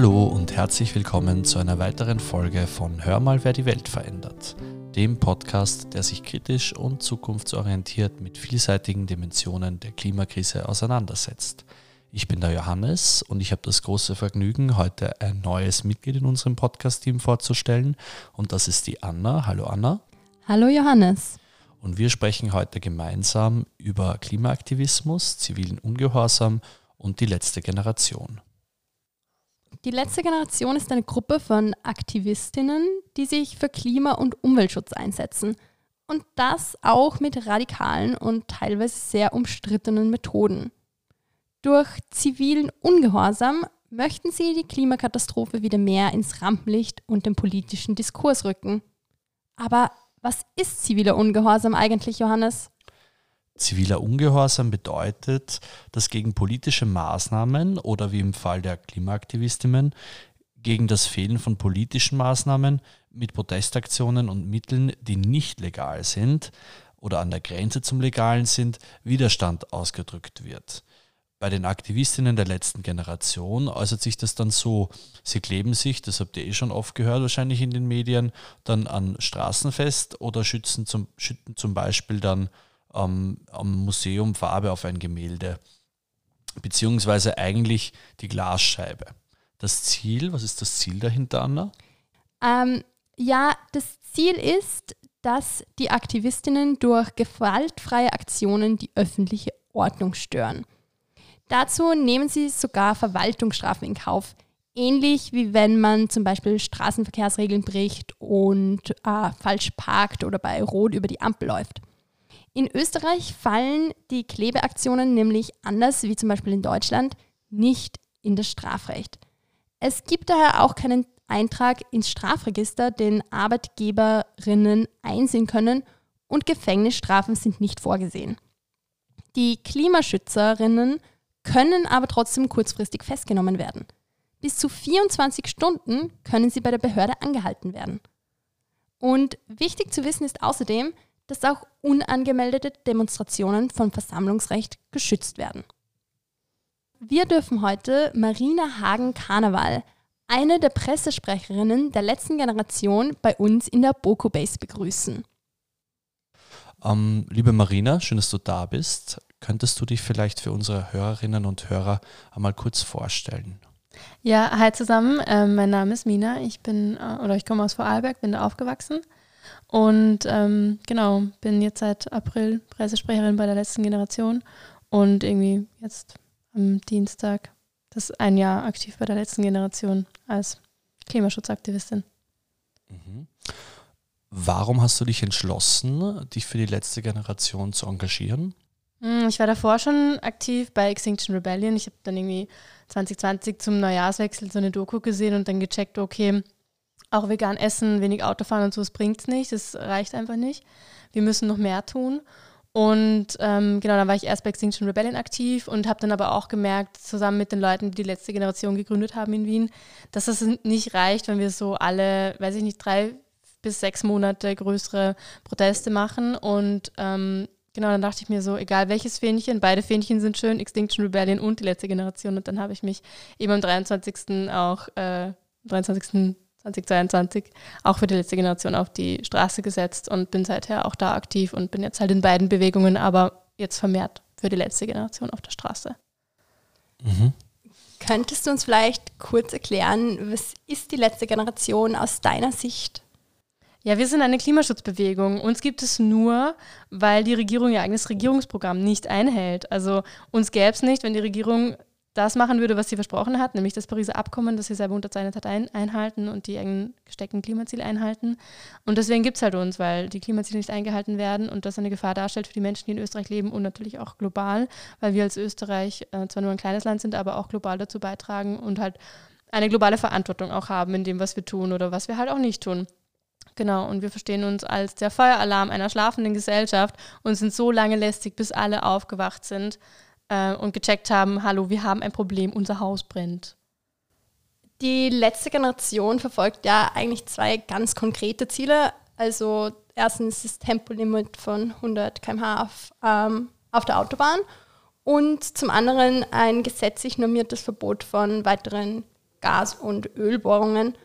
Hallo und herzlich willkommen zu einer weiteren Folge von Hör mal, wer die Welt verändert, dem Podcast, der sich kritisch und zukunftsorientiert mit vielseitigen Dimensionen der Klimakrise auseinandersetzt. Ich bin der Johannes und ich habe das große Vergnügen, heute ein neues Mitglied in unserem Podcast-Team vorzustellen und das ist die Anna. Hallo Anna. Hallo Johannes. Und wir sprechen heute gemeinsam über Klimaaktivismus, zivilen Ungehorsam und die letzte Generation. Die letzte Generation ist eine Gruppe von Aktivistinnen, die sich für Klima- und Umweltschutz einsetzen. Und das auch mit radikalen und teilweise sehr umstrittenen Methoden. Durch zivilen Ungehorsam möchten sie die Klimakatastrophe wieder mehr ins Rampenlicht und den politischen Diskurs rücken. Aber was ist ziviler Ungehorsam eigentlich, Johannes? Ziviler Ungehorsam bedeutet, dass gegen politische Maßnahmen oder wie im Fall der Klimaaktivistinnen gegen das Fehlen von politischen Maßnahmen mit Protestaktionen und Mitteln, die nicht legal sind oder an der Grenze zum Legalen sind, Widerstand ausgedrückt wird. Bei den Aktivistinnen der letzten Generation äußert sich das dann so, sie kleben sich, das habt ihr eh schon oft gehört wahrscheinlich in den Medien, dann an Straßenfest oder schützen zum, schütten zum Beispiel dann ähm, am Museum Farbe auf ein Gemälde, beziehungsweise eigentlich die Glasscheibe. Das Ziel, was ist das Ziel dahinter, Anna? Ähm, ja, das Ziel ist, dass die Aktivistinnen durch gewaltfreie Aktionen die öffentliche Ordnung stören. Dazu nehmen sie sogar Verwaltungsstrafen in Kauf, ähnlich wie wenn man zum Beispiel Straßenverkehrsregeln bricht und äh, falsch parkt oder bei Rot über die Ampel läuft. In Österreich fallen die Klebeaktionen nämlich anders wie zum Beispiel in Deutschland nicht in das Strafrecht. Es gibt daher auch keinen Eintrag ins Strafregister, den Arbeitgeberinnen einsehen können und Gefängnisstrafen sind nicht vorgesehen. Die Klimaschützerinnen können aber trotzdem kurzfristig festgenommen werden. Bis zu 24 Stunden können sie bei der Behörde angehalten werden. Und wichtig zu wissen ist außerdem, dass auch unangemeldete Demonstrationen vom Versammlungsrecht geschützt werden. Wir dürfen heute Marina Hagen-Karneval, eine der Pressesprecherinnen der letzten Generation, bei uns in der Boko Base begrüßen. Ähm, liebe Marina, schön, dass du da bist. Könntest du dich vielleicht für unsere Hörerinnen und Hörer einmal kurz vorstellen? Ja, hi zusammen. Ähm, mein Name ist Mina. Ich bin äh, oder ich komme aus Vorarlberg, bin da aufgewachsen und ähm, genau, bin jetzt seit April Pressesprecherin bei der letzten Generation und irgendwie jetzt am Dienstag das ein Jahr aktiv bei der letzten Generation als Klimaschutzaktivistin. Mhm. Warum hast du dich entschlossen, dich für die letzte Generation zu engagieren? Hm, ich war davor schon aktiv bei Extinction Rebellion. Ich habe dann irgendwie 2020 zum Neujahrswechsel so eine Doku gesehen und dann gecheckt, okay, auch vegan essen, wenig Autofahren und so, das bringt es nicht, das reicht einfach nicht. Wir müssen noch mehr tun. Und ähm, genau, dann war ich erst bei Extinction Rebellion aktiv und habe dann aber auch gemerkt, zusammen mit den Leuten, die die letzte Generation gegründet haben in Wien, dass das nicht reicht, wenn wir so alle, weiß ich nicht, drei bis sechs Monate größere Proteste machen. Und ähm, genau, dann dachte ich mir so, egal welches Fähnchen, beide Fähnchen sind schön, Extinction Rebellion und die letzte Generation. Und dann habe ich mich eben am 23. auch, äh, 23. 2022 auch für die letzte Generation auf die Straße gesetzt und bin seither auch da aktiv und bin jetzt halt in beiden Bewegungen, aber jetzt vermehrt für die letzte Generation auf der Straße. Mhm. Könntest du uns vielleicht kurz erklären, was ist die letzte Generation aus deiner Sicht? Ja, wir sind eine Klimaschutzbewegung. Uns gibt es nur, weil die Regierung ihr eigenes Regierungsprogramm nicht einhält. Also uns gäbe es nicht, wenn die Regierung das machen würde, was sie versprochen hat, nämlich das Pariser Abkommen, das sie selber unterzeichnet hat, ein, einhalten und die eigenen gesteckten Klimaziele einhalten. Und deswegen gibt es halt uns, weil die Klimaziele nicht eingehalten werden und das eine Gefahr darstellt für die Menschen, die in Österreich leben und natürlich auch global, weil wir als Österreich äh, zwar nur ein kleines Land sind, aber auch global dazu beitragen und halt eine globale Verantwortung auch haben in dem, was wir tun oder was wir halt auch nicht tun. Genau, und wir verstehen uns als der Feueralarm einer schlafenden Gesellschaft und sind so lange lästig, bis alle aufgewacht sind äh, und gecheckt haben, hallo, wir haben ein Problem, unser Haus brennt. Die letzte Generation verfolgt ja eigentlich zwei ganz konkrete Ziele. Also erstens das Tempolimit von 100 km/h auf, ähm, auf der Autobahn und zum anderen ein gesetzlich normiertes Verbot von weiteren Gas- und Ölbohrungen.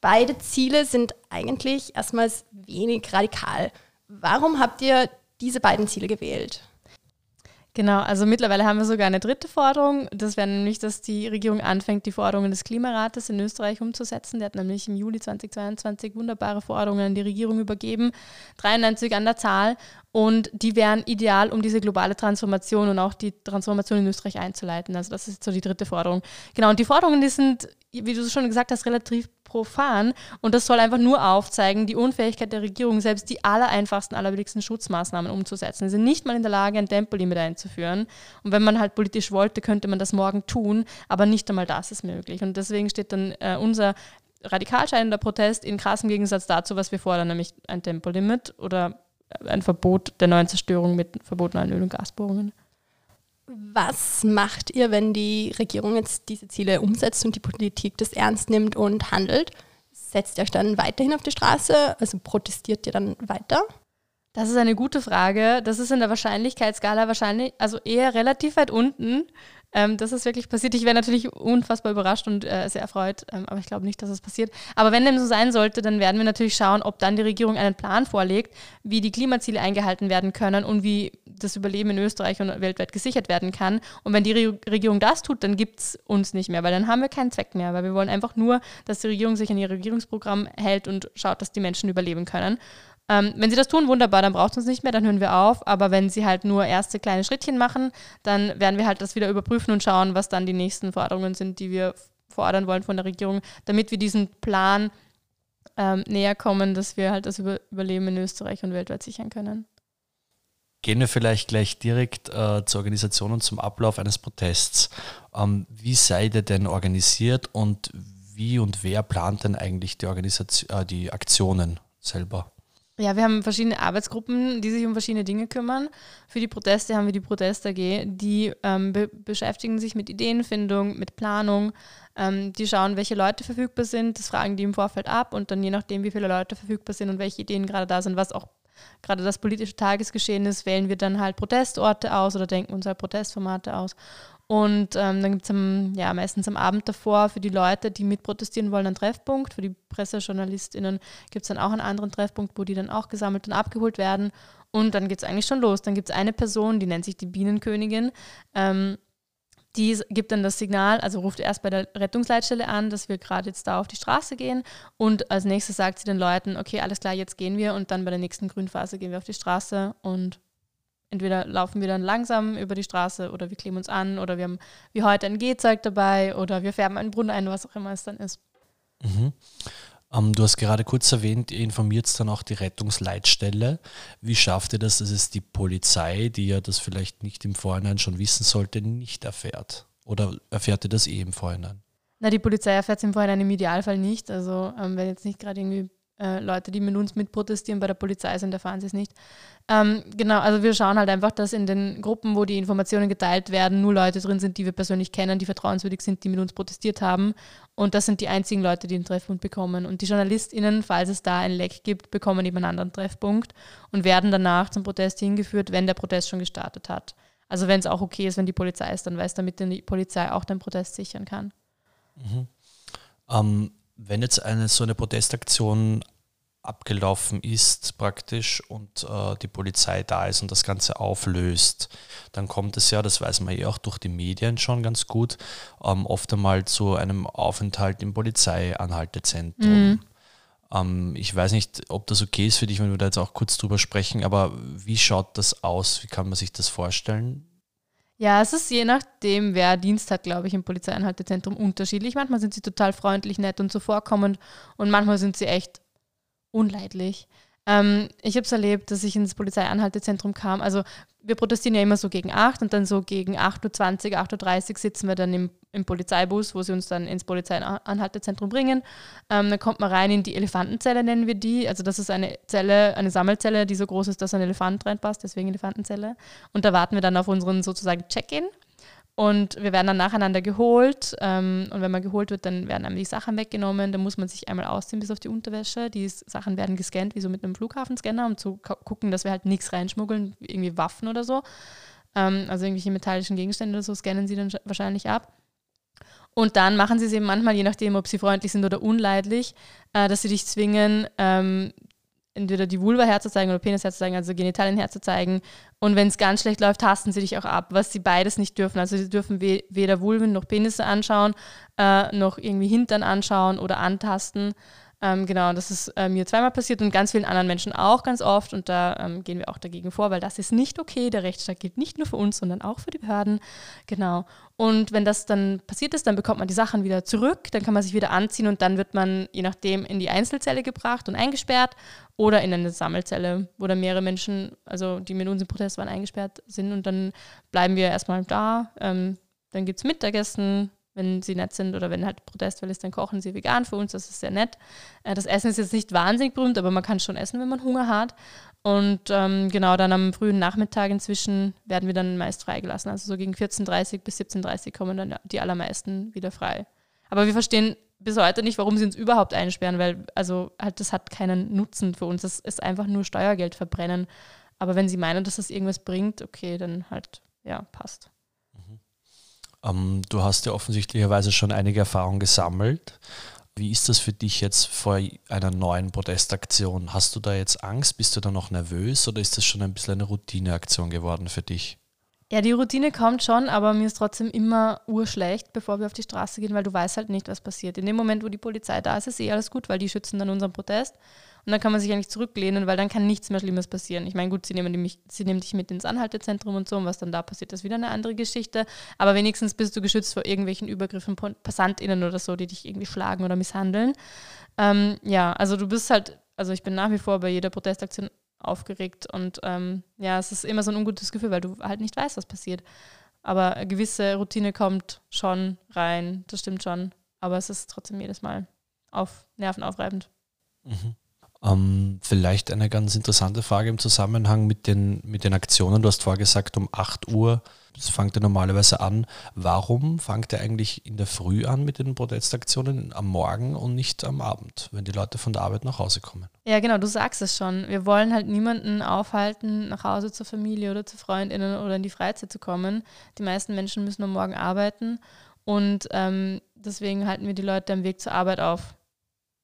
Beide Ziele sind eigentlich erstmals wenig radikal. Warum habt ihr diese beiden Ziele gewählt? Genau, also mittlerweile haben wir sogar eine dritte Forderung. Das wäre nämlich, dass die Regierung anfängt, die Forderungen des Klimarates in Österreich umzusetzen. Der hat nämlich im Juli 2022 wunderbare Forderungen an die Regierung übergeben, 93 an der Zahl. Und die wären ideal, um diese globale Transformation und auch die Transformation in Österreich einzuleiten. Also das ist so die dritte Forderung. Genau, und die Forderungen, die sind, wie du schon gesagt hast, relativ profan. Und das soll einfach nur aufzeigen, die Unfähigkeit der Regierung, selbst die allereinfachsten, allerbilligsten Schutzmaßnahmen umzusetzen. Sie sind nicht mal in der Lage, ein Tempolimit einzuführen. Und wenn man halt politisch wollte, könnte man das morgen tun, aber nicht einmal das ist möglich. Und deswegen steht dann äh, unser radikal scheinender Protest in krassem Gegensatz dazu, was wir fordern, nämlich ein Tempolimit oder ein Verbot der neuen Zerstörung mit verbotenen Öl- und Gasbohrungen. Was macht ihr, wenn die Regierung jetzt diese Ziele umsetzt und die Politik das ernst nimmt und handelt? Setzt ihr euch dann weiterhin auf die Straße? Also protestiert ihr dann weiter? Das ist eine gute Frage. Das ist in der Wahrscheinlichkeitsskala wahrscheinlich, also eher relativ weit unten ähm, dass es wirklich passiert. Ich wäre natürlich unfassbar überrascht und äh, sehr erfreut, ähm, aber ich glaube nicht, dass es passiert. Aber wenn dem so sein sollte, dann werden wir natürlich schauen, ob dann die Regierung einen Plan vorlegt, wie die Klimaziele eingehalten werden können und wie das Überleben in Österreich und weltweit gesichert werden kann. Und wenn die Re Regierung das tut, dann gibt es uns nicht mehr, weil dann haben wir keinen Zweck mehr, weil wir wollen einfach nur, dass die Regierung sich an ihr Regierungsprogramm hält und schaut, dass die Menschen überleben können. Ähm, wenn sie das tun, wunderbar, dann braucht es uns nicht mehr, dann hören wir auf. Aber wenn sie halt nur erste kleine Schrittchen machen, dann werden wir halt das wieder überprüfen und schauen, was dann die nächsten Forderungen sind, die wir fordern wollen von der Regierung, damit wir diesen Plan ähm, näher kommen, dass wir halt das Über Überleben in Österreich und weltweit sichern können. Gehen wir vielleicht gleich direkt äh, zur Organisation und zum Ablauf eines Protests. Ähm, wie seid ihr denn organisiert und wie und wer plant denn eigentlich die, Organisation, äh, die Aktionen selber? Ja, wir haben verschiedene Arbeitsgruppen, die sich um verschiedene Dinge kümmern. Für die Proteste haben wir die Protest AG, die ähm, be beschäftigen sich mit Ideenfindung, mit Planung. Ähm, die schauen, welche Leute verfügbar sind, das fragen die im Vorfeld ab und dann je nachdem, wie viele Leute verfügbar sind und welche Ideen gerade da sind, was auch gerade das politische Tagesgeschehen ist, wählen wir dann halt Protestorte aus oder denken uns halt Protestformate aus. Und ähm, dann gibt es ja, meistens am Abend davor für die Leute, die mitprotestieren wollen, einen Treffpunkt. Für die PressejournalistInnen gibt es dann auch einen anderen Treffpunkt, wo die dann auch gesammelt und abgeholt werden. Und dann geht es eigentlich schon los. Dann gibt es eine Person, die nennt sich die Bienenkönigin. Ähm, die gibt dann das Signal, also ruft erst bei der Rettungsleitstelle an, dass wir gerade jetzt da auf die Straße gehen. Und als nächstes sagt sie den Leuten, okay, alles klar, jetzt gehen wir. Und dann bei der nächsten Grünphase gehen wir auf die Straße und entweder laufen wir dann langsam über die Straße oder wir kleben uns an oder wir haben wie heute ein Gehzeug dabei oder wir färben einen Brunnen ein, was auch immer es dann ist. Mhm. Ähm, du hast gerade kurz erwähnt, ihr informiert dann auch die Rettungsleitstelle. Wie schafft ihr das, dass es die Polizei, die ja das vielleicht nicht im Vorhinein schon wissen sollte, nicht erfährt? Oder erfährt ihr das eh im Vorhinein? Na, die Polizei erfährt es im Vorhinein im Idealfall nicht. Also ähm, wenn jetzt nicht gerade irgendwie äh, Leute, die mit uns mitprotestieren bei der Polizei sind, erfahren sie es nicht. Ähm, genau, also wir schauen halt einfach, dass in den Gruppen, wo die Informationen geteilt werden, nur Leute drin sind, die wir persönlich kennen, die vertrauenswürdig sind, die mit uns protestiert haben. Und das sind die einzigen Leute, die einen Treffpunkt bekommen. Und die JournalistInnen, falls es da ein Leck gibt, bekommen eben einen anderen Treffpunkt und werden danach zum Protest hingeführt, wenn der Protest schon gestartet hat. Also wenn es auch okay ist, wenn die Polizei ist, dann weiß damit die Polizei auch den Protest sichern kann. Mhm. Ähm, wenn jetzt eine so eine Protestaktion abgelaufen ist praktisch und äh, die Polizei da ist und das Ganze auflöst, dann kommt es ja, das weiß man eh auch durch die Medien schon ganz gut, ähm, oft einmal zu einem Aufenthalt im Polizeianhaltezentrum. Mhm. Ähm, ich weiß nicht, ob das okay ist für dich, wenn wir da jetzt auch kurz drüber sprechen, aber wie schaut das aus? Wie kann man sich das vorstellen? Ja, es ist je nachdem, wer Dienst hat, glaube ich, im Polizeianhaltezentrum unterschiedlich. Manchmal sind sie total freundlich, nett und zuvorkommend und manchmal sind sie echt unleidlich. Ähm, ich habe es erlebt, dass ich ins Polizeianhaltezentrum kam. Also wir protestieren ja immer so gegen 8 und dann so gegen 8.20 Uhr, 8.30 Uhr sitzen wir dann im, im Polizeibus, wo sie uns dann ins Polizeianhaltezentrum bringen. Ähm, dann kommt man rein in die Elefantenzelle, nennen wir die. Also das ist eine Zelle, eine Sammelzelle, die so groß ist, dass ein Elefant reinpasst, deswegen Elefantenzelle. Und da warten wir dann auf unseren sozusagen Check-in. Und wir werden dann nacheinander geholt. Ähm, und wenn man geholt wird, dann werden einem die Sachen weggenommen. Dann muss man sich einmal ausziehen bis auf die Unterwäsche. Die Sachen werden gescannt, wie so mit einem Flughafenscanner, um zu gucken, dass wir halt nichts reinschmuggeln, irgendwie Waffen oder so. Ähm, also irgendwelche metallischen Gegenstände oder so scannen sie dann wahrscheinlich ab. Und dann machen sie es eben manchmal, je nachdem, ob sie freundlich sind oder unleidlich, äh, dass sie dich zwingen, ähm, entweder die Vulva herzuzeigen oder Penis herzuzeigen, also Genitalien herzuzeigen. Und wenn es ganz schlecht läuft, tasten sie dich auch ab, was sie beides nicht dürfen. Also sie dürfen we weder Vulven noch Penisse anschauen, äh, noch irgendwie Hintern anschauen oder antasten. Ähm, genau, das ist äh, mir zweimal passiert und ganz vielen anderen Menschen auch ganz oft. Und da ähm, gehen wir auch dagegen vor, weil das ist nicht okay. Der Rechtsstaat gilt nicht nur für uns, sondern auch für die Behörden. Genau. Und wenn das dann passiert ist, dann bekommt man die Sachen wieder zurück, dann kann man sich wieder anziehen und dann wird man je nachdem in die Einzelzelle gebracht und eingesperrt oder in eine Sammelzelle, wo dann mehrere Menschen, also die mit uns im Protest waren, eingesperrt sind und dann bleiben wir erstmal da. Ähm, dann gibt es Mittagessen, wenn sie nett sind oder wenn halt Protestfall ist, dann kochen sie vegan für uns, das ist sehr nett. Äh, das Essen ist jetzt nicht wahnsinnig berühmt, aber man kann schon essen, wenn man Hunger hat. Und ähm, genau, dann am frühen Nachmittag inzwischen werden wir dann meist freigelassen. Also so gegen 14.30 bis 17.30 kommen dann die allermeisten wieder frei. Aber wir verstehen bis heute nicht, warum sie uns überhaupt einsperren, weil also halt das hat keinen Nutzen für uns. Das ist einfach nur Steuergeld verbrennen. Aber wenn sie meinen, dass das irgendwas bringt, okay, dann halt, ja, passt. Ähm, du hast ja offensichtlicherweise schon einige Erfahrungen gesammelt. Wie ist das für dich jetzt vor einer neuen Protestaktion? Hast du da jetzt Angst? Bist du da noch nervös oder ist das schon ein bisschen eine Routineaktion geworden für dich? Ja, die Routine kommt schon, aber mir ist trotzdem immer urschlecht, bevor wir auf die Straße gehen, weil du weißt halt nicht, was passiert. In dem Moment, wo die Polizei da ist, ist eh alles gut, weil die schützen dann unseren Protest. Und dann kann man sich eigentlich zurücklehnen, weil dann kann nichts mehr Schlimmes passieren. Ich meine, gut, sie nehmen, mich, sie nehmen dich mit ins Anhaltezentrum und so, und was dann da passiert, ist wieder eine andere Geschichte. Aber wenigstens bist du geschützt vor irgendwelchen Übergriffen PassantInnen oder so, die dich irgendwie schlagen oder misshandeln. Ähm, ja, also du bist halt, also ich bin nach wie vor bei jeder Protestaktion aufgeregt und ähm, ja, es ist immer so ein ungutes Gefühl, weil du halt nicht weißt, was passiert. Aber eine gewisse Routine kommt schon rein, das stimmt schon. Aber es ist trotzdem jedes Mal auf nervenaufreibend. Mhm. Ähm, vielleicht eine ganz interessante Frage im Zusammenhang mit den, mit den Aktionen. Du hast vorher gesagt, um 8 Uhr, das fängt ja normalerweise an. Warum fängt er eigentlich in der Früh an mit den Protestaktionen am Morgen und nicht am Abend, wenn die Leute von der Arbeit nach Hause kommen? Ja, genau, du sagst es schon. Wir wollen halt niemanden aufhalten, nach Hause zur Familie oder zu Freundinnen oder in die Freizeit zu kommen. Die meisten Menschen müssen am Morgen arbeiten und ähm, deswegen halten wir die Leute am Weg zur Arbeit auf,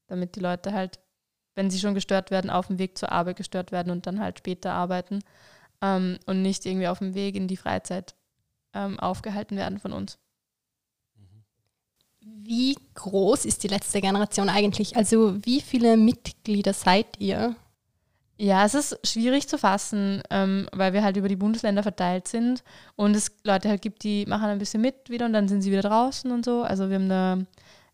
damit die Leute halt wenn sie schon gestört werden, auf dem Weg zur Arbeit gestört werden und dann halt später arbeiten ähm, und nicht irgendwie auf dem Weg in die Freizeit ähm, aufgehalten werden von uns. Wie groß ist die letzte Generation eigentlich? Also wie viele Mitglieder seid ihr? Ja, es ist schwierig zu fassen, ähm, weil wir halt über die Bundesländer verteilt sind und es Leute halt gibt, die machen ein bisschen mit wieder und dann sind sie wieder draußen und so. Also wir haben da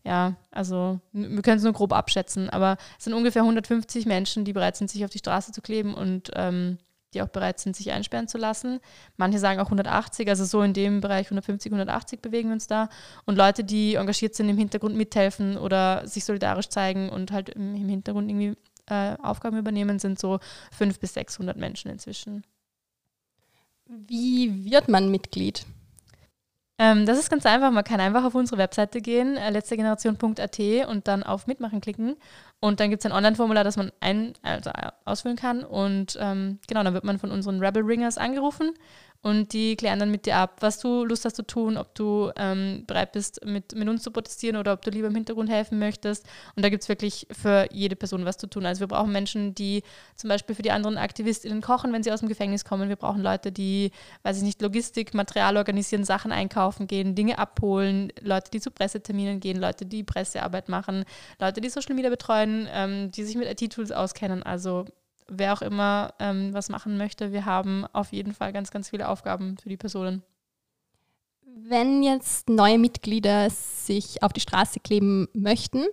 ja, also wir können es nur grob abschätzen, aber es sind ungefähr 150 Menschen, die bereit sind, sich auf die Straße zu kleben und ähm, die auch bereit sind, sich einsperren zu lassen. Manche sagen auch 180, also so in dem Bereich 150, 180 bewegen wir uns da. Und Leute, die engagiert sind, im Hintergrund mithelfen oder sich solidarisch zeigen und halt im, Hintergrund irgendwie äh, Aufgaben übernehmen, sind so 500 bis 600 Menschen inzwischen. Wie wird man Mitglied? Ähm, das ist ganz einfach. Man kann einfach auf unsere Webseite gehen, äh, letztegeneration.at und dann auf Mitmachen klicken. Und dann gibt es ein Online-Formular, das man ein, also äh, ausfüllen kann. Und ähm, genau, dann wird man von unseren Rebel Ringers angerufen und die klären dann mit dir ab, was du Lust hast zu tun, ob du ähm, bereit bist, mit, mit uns zu protestieren oder ob du lieber im Hintergrund helfen möchtest. Und da gibt es wirklich für jede Person was zu tun. Also wir brauchen Menschen, die zum Beispiel für die anderen AktivistInnen kochen, wenn sie aus dem Gefängnis kommen. Wir brauchen Leute, die, weiß ich nicht, Logistik, Material organisieren, Sachen einkaufen gehen, Dinge abholen, Leute, die zu Presseterminen gehen, Leute, die Pressearbeit machen, Leute, die Social Media betreuen, ähm, die sich mit IT-Tools auskennen. Also wer auch immer ähm, was machen möchte, wir haben auf jeden Fall ganz, ganz viele Aufgaben für die Personen. Wenn jetzt neue Mitglieder sich auf die Straße kleben möchten,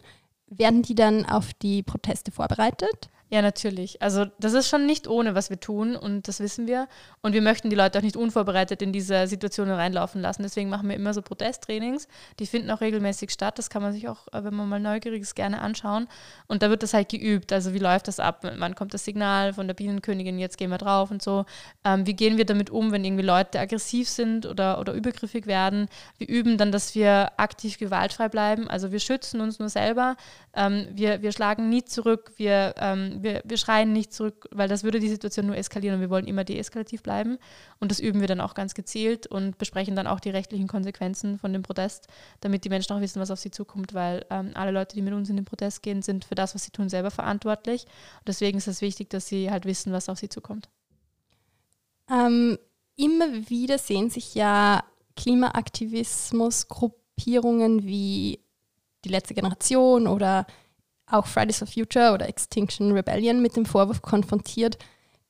werden die dann auf die Proteste vorbereitet? Ja, natürlich. Also das ist schon nicht ohne, was wir tun und das wissen wir. Und wir möchten die Leute auch nicht unvorbereitet in diese Situationen reinlaufen lassen. Deswegen machen wir immer so Protesttrainings. Die finden auch regelmäßig statt. Das kann man sich auch, äh, wenn man mal neugierig ist, gerne anschauen. Und da wird das halt geübt. Also wie läuft das ab? Wann kommt das Signal von der Bienenkönigin, jetzt gehen wir drauf und so. Ähm, wie gehen wir damit um, wenn irgendwie Leute aggressiv sind oder, oder übergriffig werden? Wir üben dann, dass wir aktiv gewaltfrei bleiben. Also wir schützen uns nur selber. Ähm, wir, wir schlagen nie zurück. Wir ähm, wir, wir schreien nicht zurück, weil das würde die Situation nur eskalieren und wir wollen immer deeskalativ bleiben. Und das üben wir dann auch ganz gezielt und besprechen dann auch die rechtlichen Konsequenzen von dem Protest, damit die Menschen auch wissen, was auf sie zukommt, weil ähm, alle Leute, die mit uns in den Protest gehen, sind für das, was sie tun, selber verantwortlich. Und deswegen ist es wichtig, dass sie halt wissen, was auf sie zukommt. Ähm, immer wieder sehen sich ja Klimaaktivismusgruppierungen wie die letzte Generation oder auch Fridays for Future oder Extinction Rebellion mit dem Vorwurf konfrontiert,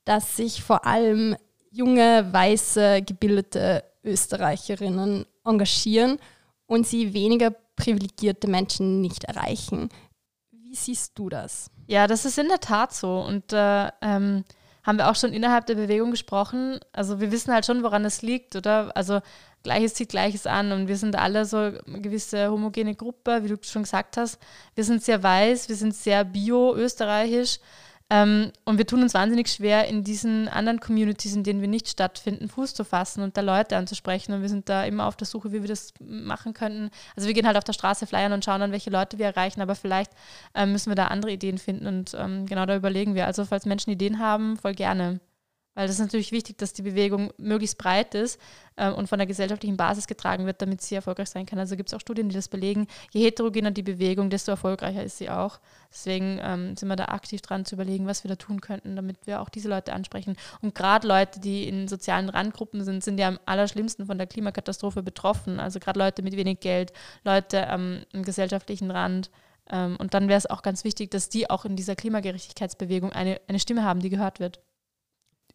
dass sich vor allem junge, weiße, gebildete Österreicherinnen engagieren und sie weniger privilegierte Menschen nicht erreichen. Wie siehst du das? Ja, das ist in der Tat so. Und äh, ähm, haben wir auch schon innerhalb der Bewegung gesprochen. Also wir wissen halt schon, woran es liegt, oder? Also Gleiches zieht Gleiches an und wir sind alle so eine gewisse homogene Gruppe, wie du schon gesagt hast. Wir sind sehr weiß, wir sind sehr bio-österreichisch ähm, und wir tun uns wahnsinnig schwer, in diesen anderen Communities, in denen wir nicht stattfinden, Fuß zu fassen und da Leute anzusprechen. Und wir sind da immer auf der Suche, wie wir das machen könnten. Also wir gehen halt auf der Straße flyern und schauen dann, welche Leute wir erreichen, aber vielleicht ähm, müssen wir da andere Ideen finden und ähm, genau da überlegen wir. Also falls Menschen Ideen haben, voll gerne. Weil das ist natürlich wichtig, dass die Bewegung möglichst breit ist äh, und von der gesellschaftlichen Basis getragen wird, damit sie erfolgreich sein kann. Also gibt es auch Studien, die das belegen. Je heterogener die Bewegung, desto erfolgreicher ist sie auch. Deswegen ähm, sind wir da aktiv dran zu überlegen, was wir da tun könnten, damit wir auch diese Leute ansprechen. Und gerade Leute, die in sozialen Randgruppen sind, sind ja am allerschlimmsten von der Klimakatastrophe betroffen. Also gerade Leute mit wenig Geld, Leute ähm, im gesellschaftlichen Rand. Ähm, und dann wäre es auch ganz wichtig, dass die auch in dieser Klimagerechtigkeitsbewegung eine, eine Stimme haben, die gehört wird.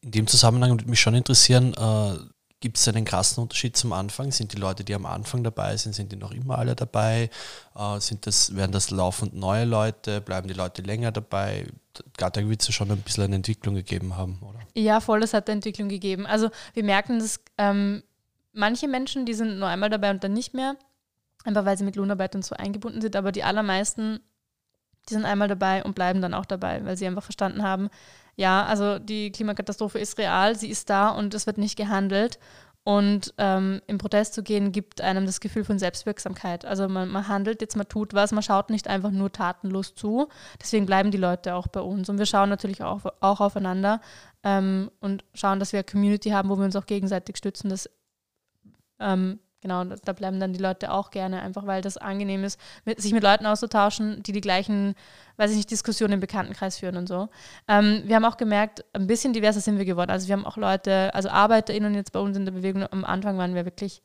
In dem Zusammenhang würde mich schon interessieren, äh, gibt es einen krassen Unterschied zum Anfang? Sind die Leute, die am Anfang dabei sind, sind die noch immer alle dabei? Äh, sind das, werden das laufend neue Leute? Bleiben die Leute länger dabei? Da wird es schon ein bisschen eine Entwicklung gegeben haben, oder? Ja, voll, es hat eine Entwicklung gegeben. Also wir merken, dass ähm, manche Menschen, die sind nur einmal dabei und dann nicht mehr, einfach weil sie mit Lohnarbeit und so eingebunden sind, aber die allermeisten, die sind einmal dabei und bleiben dann auch dabei, weil sie einfach verstanden haben, ja, also die Klimakatastrophe ist real, sie ist da und es wird nicht gehandelt. Und ähm, im Protest zu gehen, gibt einem das Gefühl von Selbstwirksamkeit. Also man, man, handelt jetzt, man tut was, man schaut nicht einfach nur tatenlos zu. Deswegen bleiben die Leute auch bei uns. Und wir schauen natürlich auch, auch aufeinander ähm, und schauen, dass wir eine Community haben, wo wir uns auch gegenseitig stützen. Das ähm, genau, da bleiben dann die Leute auch gerne, einfach weil das angenehm ist, mit, sich mit Leuten auszutauschen, die die gleichen, weiß ich nicht, Diskussionen im Bekanntenkreis führen und so. Ähm, wir haben auch gemerkt, ein bisschen diverser sind wir geworden. Also wir haben auch Leute, also ArbeiterInnen jetzt bei uns in der Bewegung, am Anfang waren wir wirklich,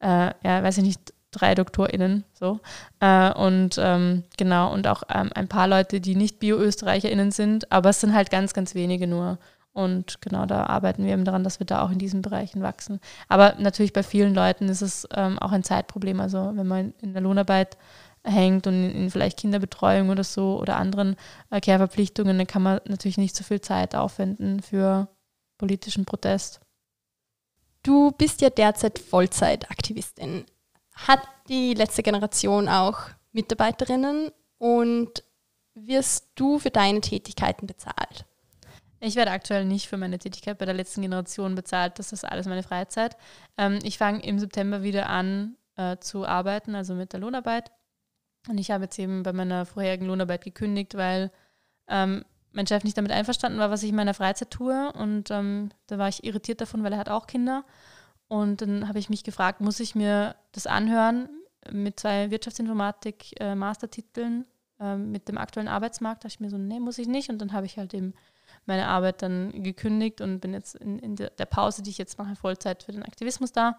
äh, ja, weiß ich nicht, drei DoktorInnen so. Äh, und ähm, genau, und auch ähm, ein paar Leute, die nicht Bio-ÖsterreicherInnen sind, aber es sind halt ganz, ganz wenige nur. Und genau da arbeiten wir eben daran, dass wir da auch in diesen Bereichen wachsen. Aber natürlich bei vielen Leuten ist es ähm, auch ein Zeitproblem. Also wenn man in der Lohnarbeit hängt und in, in vielleicht Kinderbetreuung oder so oder anderen äh, Care-Verpflichtungen, dann kann man natürlich nicht so viel Zeit aufwenden für politischen Protest. Du bist ja derzeit Vollzeitaktivistin. Hat die letzte Generation auch Mitarbeiterinnen und wirst du für deine Tätigkeiten bezahlt? Ich werde aktuell nicht für meine Tätigkeit bei der letzten Generation bezahlt. Das ist alles meine Freizeit. Ähm, ich fange im September wieder an äh, zu arbeiten, also mit der Lohnarbeit. Und ich habe jetzt eben bei meiner vorherigen Lohnarbeit gekündigt, weil ähm, mein Chef nicht damit einverstanden war, was ich in meiner Freizeit tue. Und ähm, da war ich irritiert davon, weil er hat auch Kinder. Und dann habe ich mich gefragt, muss ich mir das anhören mit zwei Wirtschaftsinformatik-Mastertiteln äh, äh, mit dem aktuellen Arbeitsmarkt? Da dachte ich mir so, nee, muss ich nicht. Und dann habe ich halt eben meine Arbeit dann gekündigt und bin jetzt in, in der Pause, die ich jetzt mache, Vollzeit für den Aktivismus da.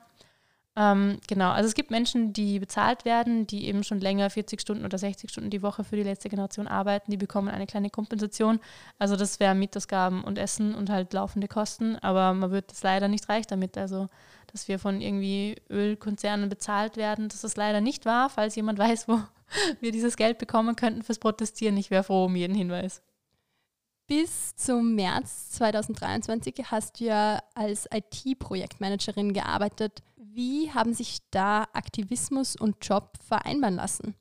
Ähm, genau, also es gibt Menschen, die bezahlt werden, die eben schon länger 40 Stunden oder 60 Stunden die Woche für die letzte Generation arbeiten, die bekommen eine kleine Kompensation. Also das wären Mietausgaben und Essen und halt laufende Kosten, aber man wird es leider nicht reich damit. Also dass wir von irgendwie Ölkonzernen bezahlt werden, das ist leider nicht wahr. Falls jemand weiß, wo wir dieses Geld bekommen könnten fürs Protestieren, ich wäre froh um jeden Hinweis. Bis zum März 2023 hast du ja als IT-Projektmanagerin gearbeitet. Wie haben sich da Aktivismus und Job vereinbaren lassen?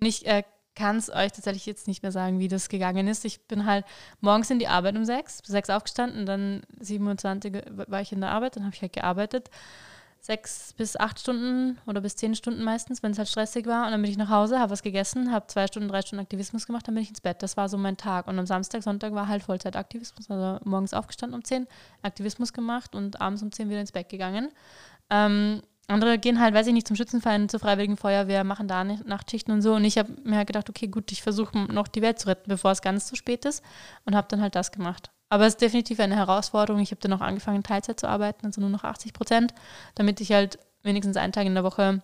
Ich äh, kann es euch tatsächlich jetzt nicht mehr sagen, wie das gegangen ist. Ich bin halt morgens in die Arbeit um sechs, sechs aufgestanden, dann 27 war ich in der Arbeit, dann habe ich halt gearbeitet. Sechs bis acht Stunden oder bis zehn Stunden meistens, wenn es halt stressig war. Und dann bin ich nach Hause, habe was gegessen, habe zwei Stunden, drei Stunden Aktivismus gemacht, dann bin ich ins Bett. Das war so mein Tag. Und am Samstag, Sonntag war halt Vollzeitaktivismus. Also morgens aufgestanden um zehn, Aktivismus gemacht und abends um zehn wieder ins Bett gegangen. Ähm, andere gehen halt, weiß ich nicht, zum Schützenverein, zur Freiwilligen Feuerwehr, machen da Nachtschichten und so. Und ich habe mir halt gedacht, okay, gut, ich versuche noch die Welt zu retten, bevor es ganz zu spät ist. Und habe dann halt das gemacht. Aber es ist definitiv eine Herausforderung. Ich habe dann auch angefangen, Teilzeit zu arbeiten, also nur noch 80 Prozent, damit ich halt wenigstens einen Tag in der Woche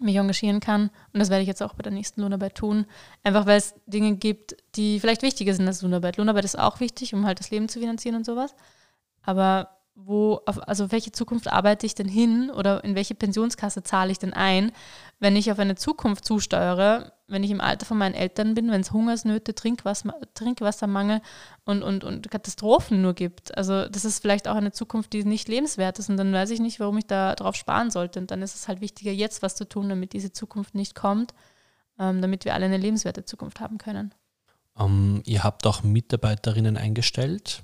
mich engagieren kann. Und das werde ich jetzt auch bei der nächsten Lohnarbeit tun. Einfach weil es Dinge gibt, die vielleicht wichtiger sind als Lohnarbeit. Lohnarbeit ist auch wichtig, um halt das Leben zu finanzieren und sowas. Aber wo, auf, also welche Zukunft arbeite ich denn hin oder in welche Pensionskasse zahle ich denn ein, wenn ich auf eine Zukunft zusteuere, wenn ich im Alter von meinen Eltern bin, wenn es Hungersnöte, Trinkwasser, Trinkwassermangel und, und, und Katastrophen nur gibt. Also das ist vielleicht auch eine Zukunft, die nicht lebenswert ist und dann weiß ich nicht, warum ich da drauf sparen sollte. Und dann ist es halt wichtiger, jetzt was zu tun, damit diese Zukunft nicht kommt, ähm, damit wir alle eine lebenswerte Zukunft haben können. Um, ähm, ihr habt auch Mitarbeiterinnen eingestellt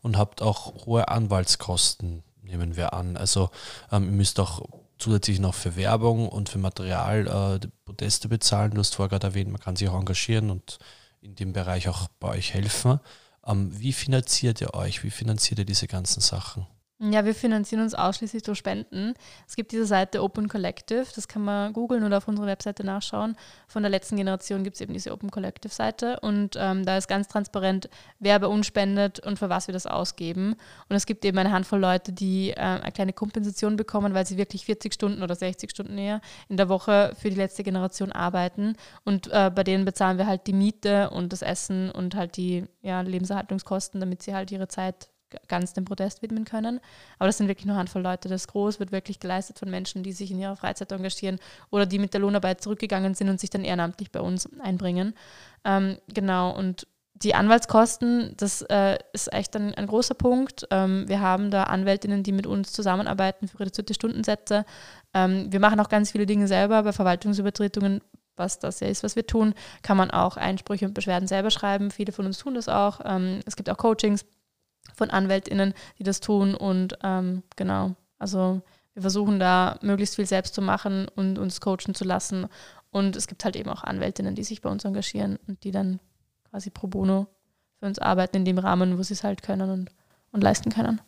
und habt auch hohe Anwaltskosten, nehmen wir an. Also ähm, ihr müsst auch zusätzlich noch für Werbung und für Material äh, Proteste bezahlen. Du hast vorher gerade erwähnt, man kann sich auch engagieren und in dem Bereich auch bei euch helfen. Ähm, wie finanziert ihr euch? Wie finanziert ihr diese ganzen Sachen? Ja, wir finanzieren uns ausschließlich durch Spenden. Es gibt diese Seite Open Collective, das kann man googeln oder auf unserer Webseite nachschauen. Von der letzten Generation gibt es eben diese Open Collective Seite und ähm, da ist ganz transparent, wer bei uns spendet und für was wir das ausgeben. Und es gibt eben eine Handvoll Leute, die äh, eine kleine Kompensation bekommen, weil sie wirklich 40 Stunden oder 60 Stunden näher in der Woche für die letzte Generation arbeiten. Und äh, bei denen bezahlen wir halt die Miete und das Essen und halt die ja, Lebenserhaltungskosten, damit sie halt ihre Zeit ganz dem Protest widmen können. Aber das sind wirklich nur eine Handvoll Leute. Das Groß wird wirklich geleistet von Menschen, die sich in ihrer Freizeit engagieren oder die mit der Lohnarbeit zurückgegangen sind und sich dann ehrenamtlich bei uns einbringen. Ähm, genau, und die Anwaltskosten, das äh, ist echt ein, ein großer Punkt. Ähm, wir haben da Anwältinnen, die mit uns zusammenarbeiten für reduzierte Stundensätze. Ähm, wir machen auch ganz viele Dinge selber. Bei Verwaltungsübertretungen was das ja ist, was wir tun, kann man auch Einsprüche und Beschwerden selber schreiben. Viele von uns tun das auch. Ähm, es gibt auch Coachings von AnwältInnen, die das tun. Und ähm, genau, also wir versuchen da möglichst viel selbst zu machen und uns coachen zu lassen. Und es gibt halt eben auch Anwältinnen, die sich bei uns engagieren und die dann quasi pro bono für uns arbeiten in dem Rahmen, wo sie es halt können und, und leisten können.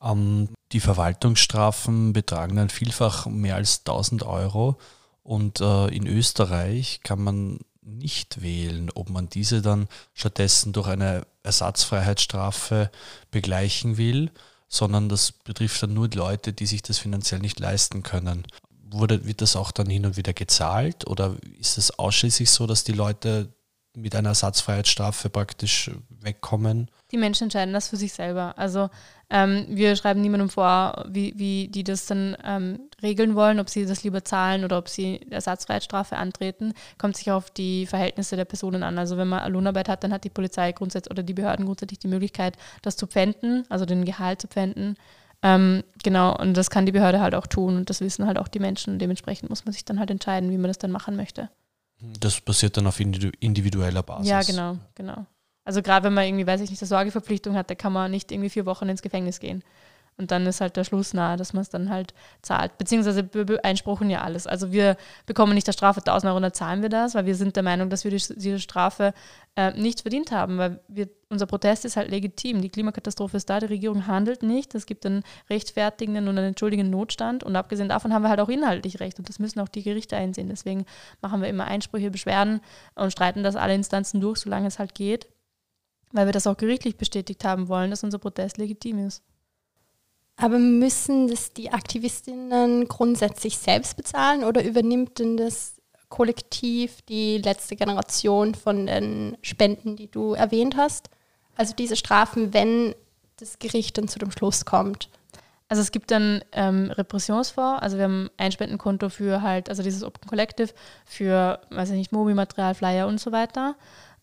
Um, ähm, die Verwaltungsstrafen betragen dann vielfach mehr als 1000 Euro. Und äh, in Österreich kann man nicht wählen, ob man diese dann stattdessen durch eine Ersatzfreiheitsstrafe begleichen will, sondern das betrifft dann nur die Leute, die sich das finanziell nicht leisten können. Wurde, wird das auch dann hin und wieder gezahlt oder ist es ausschließlich so, dass die Leute mit einer Ersatzfreiheitsstrafe praktisch wegkommen? Die Menschen entscheiden das für sich selber. Also ähm, wir schreiben niemandem vor, wie, wie die das dann ähm, regeln wollen, ob sie das lieber zahlen oder ob sie Ersatzfreiheitsstrafe antreten. Kommt sich auf die Verhältnisse der Personen an. Also wenn man Lohnarbeit hat, dann hat die Polizei grundsätzlich oder die Behörden grundsätzlich die Möglichkeit, das zu pfänden, also den Gehalt zu pfänden. Ähm, genau, und das kann die Behörde halt auch tun und das wissen halt auch die Menschen. Dementsprechend muss man sich dann halt entscheiden, wie man das dann machen möchte. Das passiert dann auf individueller Basis. Ja, genau, genau. Also gerade wenn man irgendwie, weiß ich nicht, eine Sorgeverpflichtung hat, da kann man nicht irgendwie vier Wochen ins Gefängnis gehen. Und dann ist halt der Schluss nahe, dass man es dann halt zahlt. Beziehungsweise beeinspruchen ja alles. Also wir bekommen nicht der Strafe 1000 Euro dann zahlen wir das, weil wir sind der Meinung, dass wir die, diese Strafe äh, nicht verdient haben, weil wir, unser Protest ist halt legitim. Die Klimakatastrophe ist da, die Regierung handelt nicht. Es gibt einen rechtfertigenden und einen entschuldigenden Notstand. Und abgesehen davon haben wir halt auch inhaltlich Recht. Und das müssen auch die Gerichte einsehen. Deswegen machen wir immer Einsprüche, Beschwerden und streiten das alle Instanzen durch, solange es halt geht. Weil wir das auch gerichtlich bestätigt haben wollen, dass unser Protest legitim ist. Aber müssen das die Aktivistinnen grundsätzlich selbst bezahlen oder übernimmt denn das Kollektiv die letzte Generation von den Spenden, die du erwähnt hast? Also diese Strafen, wenn das Gericht dann zu dem Schluss kommt. Also es gibt dann ähm, Repressionsfonds, also wir haben ein Spendenkonto für halt, also dieses Open Collective für, weiß ich nicht, Mobi-Material, Flyer und so weiter.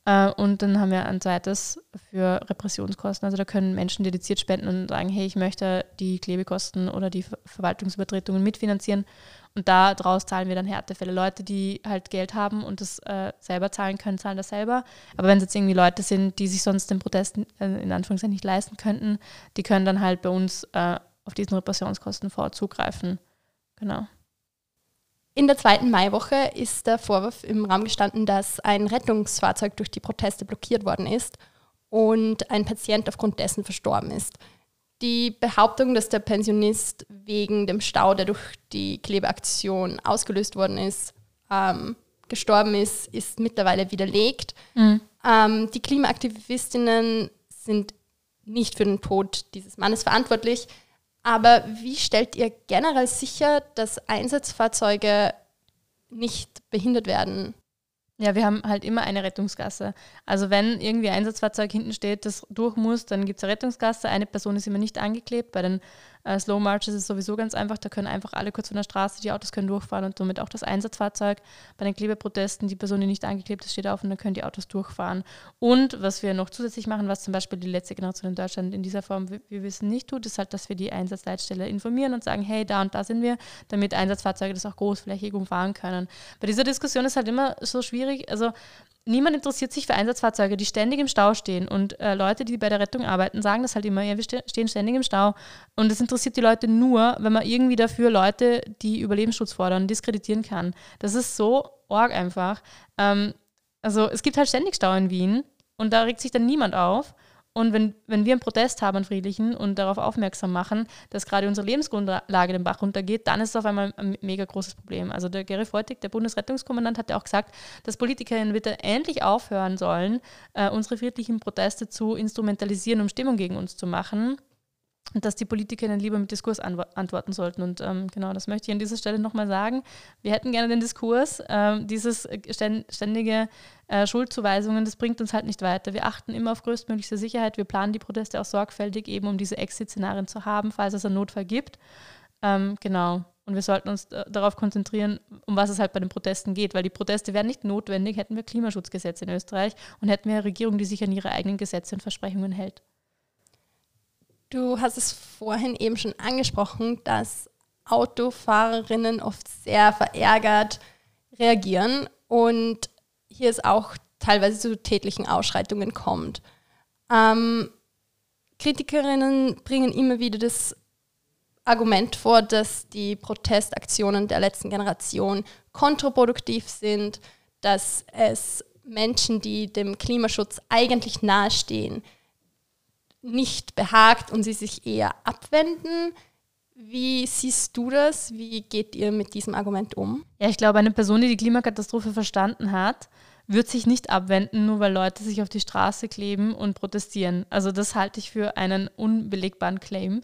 Äh, und dann haben wir ein zweites für Repressionskosten. Also da können Menschen dediziert spenden und sagen, hey, ich möchte die Klebekosten oder die Verwaltungsübertretungen mitfinanzieren. Und daraus zahlen wir dann Härtefälle. Leute, die halt Geld haben und das äh, selber zahlen können, zahlen das selber. Aber wenn es jetzt irgendwie Leute sind, die sich sonst den Protest äh, in Anführungszeichen nicht leisten könnten, die können dann halt bei uns äh, auf diesen Repressionskosten vorzugreifen. Genau. In der zweiten Maiwoche ist der Vorwurf im Raum gestanden, dass ein Rettungsfahrzeug durch die Proteste blockiert worden ist und ein Patient aufgrund dessen verstorben ist. Die Behauptung, dass der Pensionist wegen dem Stau, der durch die Klebeaktion ausgelöst worden ist, ähm, gestorben ist, ist mittlerweile widerlegt. Mhm. Ähm, die Klimaaktivistinnen sind nicht für den Tod dieses Mannes verantwortlich. Aber wie stellt ihr generell sicher, dass Einsatzfahrzeuge nicht behindert werden? Ja, wir haben halt immer eine Rettungsgasse. Also wenn irgendwie ein Einsatzfahrzeug hinten steht, das durch muss, dann gibt es eine Rettungsgasse. Eine Person ist immer nicht angeklebt. Bei den äh, Slow Marches ist es sowieso ganz einfach. Da können einfach alle kurz von der Straße, die Autos können durchfahren und somit auch das Einsatzfahrzeug. Bei den Klebeprotesten, die Person, die nicht angeklebt ist, steht auf und dann können die Autos durchfahren. Und was wir noch zusätzlich machen, was zum Beispiel die letzte Generation in Deutschland in dieser Form, wie wir wissen, nicht tut, ist halt, dass wir die Einsatzleitstelle informieren und sagen, hey, da und da sind wir, damit Einsatzfahrzeuge das auch großflächig umfahren können. Bei dieser Diskussion ist halt immer so schwierig, also niemand interessiert sich für Einsatzfahrzeuge, die ständig im Stau stehen. Und äh, Leute, die bei der Rettung arbeiten, sagen das halt immer, ja, wir stehen ständig im Stau. Und es interessiert die Leute nur, wenn man irgendwie dafür Leute, die Überlebensschutz fordern, diskreditieren kann. Das ist so arg einfach. Ähm, also es gibt halt ständig Stau in Wien und da regt sich dann niemand auf. Und wenn, wenn wir einen Protest haben, einen friedlichen, und darauf aufmerksam machen, dass gerade unsere Lebensgrundlage den Bach runtergeht, dann ist es auf einmal ein mega großes Problem. Also der Gary Feutig, der Bundesrettungskommandant, hat ja auch gesagt, dass Politikerinnen bitte endlich aufhören sollen, äh, unsere friedlichen Proteste zu instrumentalisieren, um Stimmung gegen uns zu machen und dass die Politikerinnen lieber mit Diskurs antworten sollten. Und ähm, genau, das möchte ich an dieser Stelle nochmal sagen. Wir hätten gerne den Diskurs. Ähm, dieses ständige äh, Schuldzuweisungen, das bringt uns halt nicht weiter. Wir achten immer auf größtmögliche Sicherheit. Wir planen die Proteste auch sorgfältig, eben um diese Exit-Szenarien zu haben, falls es einen Notfall gibt. Ähm, genau. Und wir sollten uns darauf konzentrieren, um was es halt bei den Protesten geht, weil die Proteste wären nicht notwendig, hätten wir Klimaschutzgesetze in Österreich und hätten wir eine Regierung, die sich an ihre eigenen Gesetze und Versprechungen hält. Du hast es vorhin eben schon angesprochen, dass Autofahrerinnen oft sehr verärgert reagieren und hier es auch teilweise zu tätlichen Ausschreitungen kommt. Ähm, Kritikerinnen bringen immer wieder das Argument vor, dass die Protestaktionen der letzten Generation kontraproduktiv sind, dass es Menschen, die dem Klimaschutz eigentlich nahestehen, nicht behagt und sie sich eher abwenden. Wie siehst du das? Wie geht ihr mit diesem Argument um? Ja, ich glaube, eine Person, die die Klimakatastrophe verstanden hat, wird sich nicht abwenden, nur weil Leute sich auf die Straße kleben und protestieren. Also das halte ich für einen unbelegbaren Claim.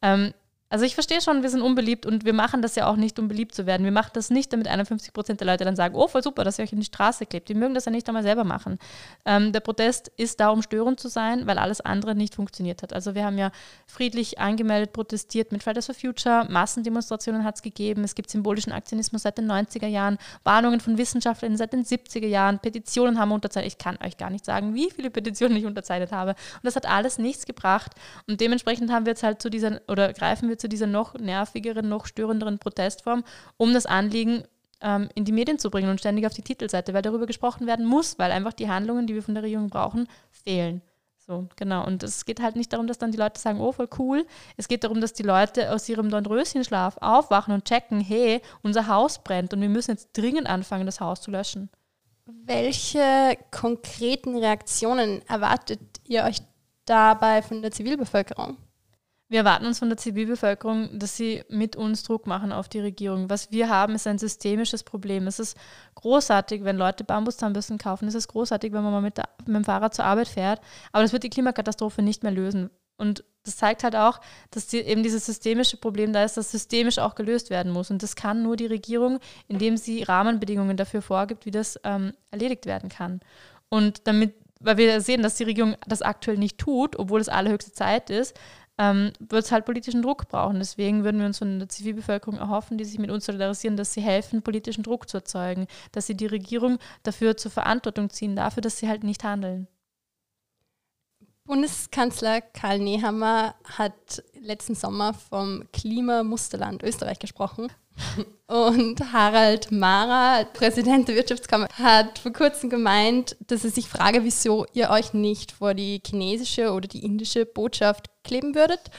Ähm, also ich verstehe schon, wir sind unbeliebt und wir machen das ja auch nicht, um beliebt zu werden. Wir machen das nicht, damit 51 Prozent der Leute dann sagen, oh, voll super, dass ihr euch in die Straße klebt. Die mögen das ja nicht einmal selber machen. Ähm, der Protest ist da, um störend zu sein, weil alles andere nicht funktioniert hat. Also wir haben ja friedlich angemeldet, protestiert mit Fridays for Future, Massendemonstrationen hat es gegeben, es gibt symbolischen Aktionismus seit den 90er Jahren, Warnungen von Wissenschaftlern seit den 70er Jahren, Petitionen haben wir unterzeichnet. Ich kann euch gar nicht sagen, wie viele Petitionen ich unterzeichnet habe. Und das hat alles nichts gebracht. Und dementsprechend haben wir jetzt halt zu dieser, oder greifen wir zu dieser noch nervigeren, noch störenderen Protestform, um das Anliegen ähm, in die Medien zu bringen und ständig auf die Titelseite, weil darüber gesprochen werden muss, weil einfach die Handlungen, die wir von der Regierung brauchen, fehlen. So, genau. Und es geht halt nicht darum, dass dann die Leute sagen, oh, voll cool. Es geht darum, dass die Leute aus ihrem Dornröschenschlaf aufwachen und checken, hey, unser Haus brennt und wir müssen jetzt dringend anfangen, das Haus zu löschen. Welche konkreten Reaktionen erwartet ihr euch dabei von der Zivilbevölkerung? Wir erwarten uns von der Zivilbevölkerung, dass sie mit uns Druck machen auf die Regierung. Was wir haben, ist ein systemisches Problem. Es ist großartig, wenn Leute Bambuszahnbürsten kaufen. Es ist großartig, wenn man mal mit, der, mit dem Fahrrad zur Arbeit fährt. Aber das wird die Klimakatastrophe nicht mehr lösen. Und das zeigt halt auch, dass die, eben dieses systemische Problem da ist, das systemisch auch gelöst werden muss. Und das kann nur die Regierung, indem sie Rahmenbedingungen dafür vorgibt, wie das ähm, erledigt werden kann. Und damit, weil wir sehen, dass die Regierung das aktuell nicht tut, obwohl es allerhöchste Zeit ist, ähm, wird es halt politischen Druck brauchen. Deswegen würden wir uns von der Zivilbevölkerung erhoffen, die sich mit uns solidarisieren, dass sie helfen, politischen Druck zu erzeugen, dass sie die Regierung dafür zur Verantwortung ziehen, dafür, dass sie halt nicht handeln. Bundeskanzler Karl Nehammer hat letzten Sommer vom Klimamusterland Österreich gesprochen. Und Harald Mara, Präsident der Wirtschaftskammer, hat vor kurzem gemeint, dass er sich frage, wieso ihr euch nicht vor die chinesische oder die indische Botschaft kleben würdet.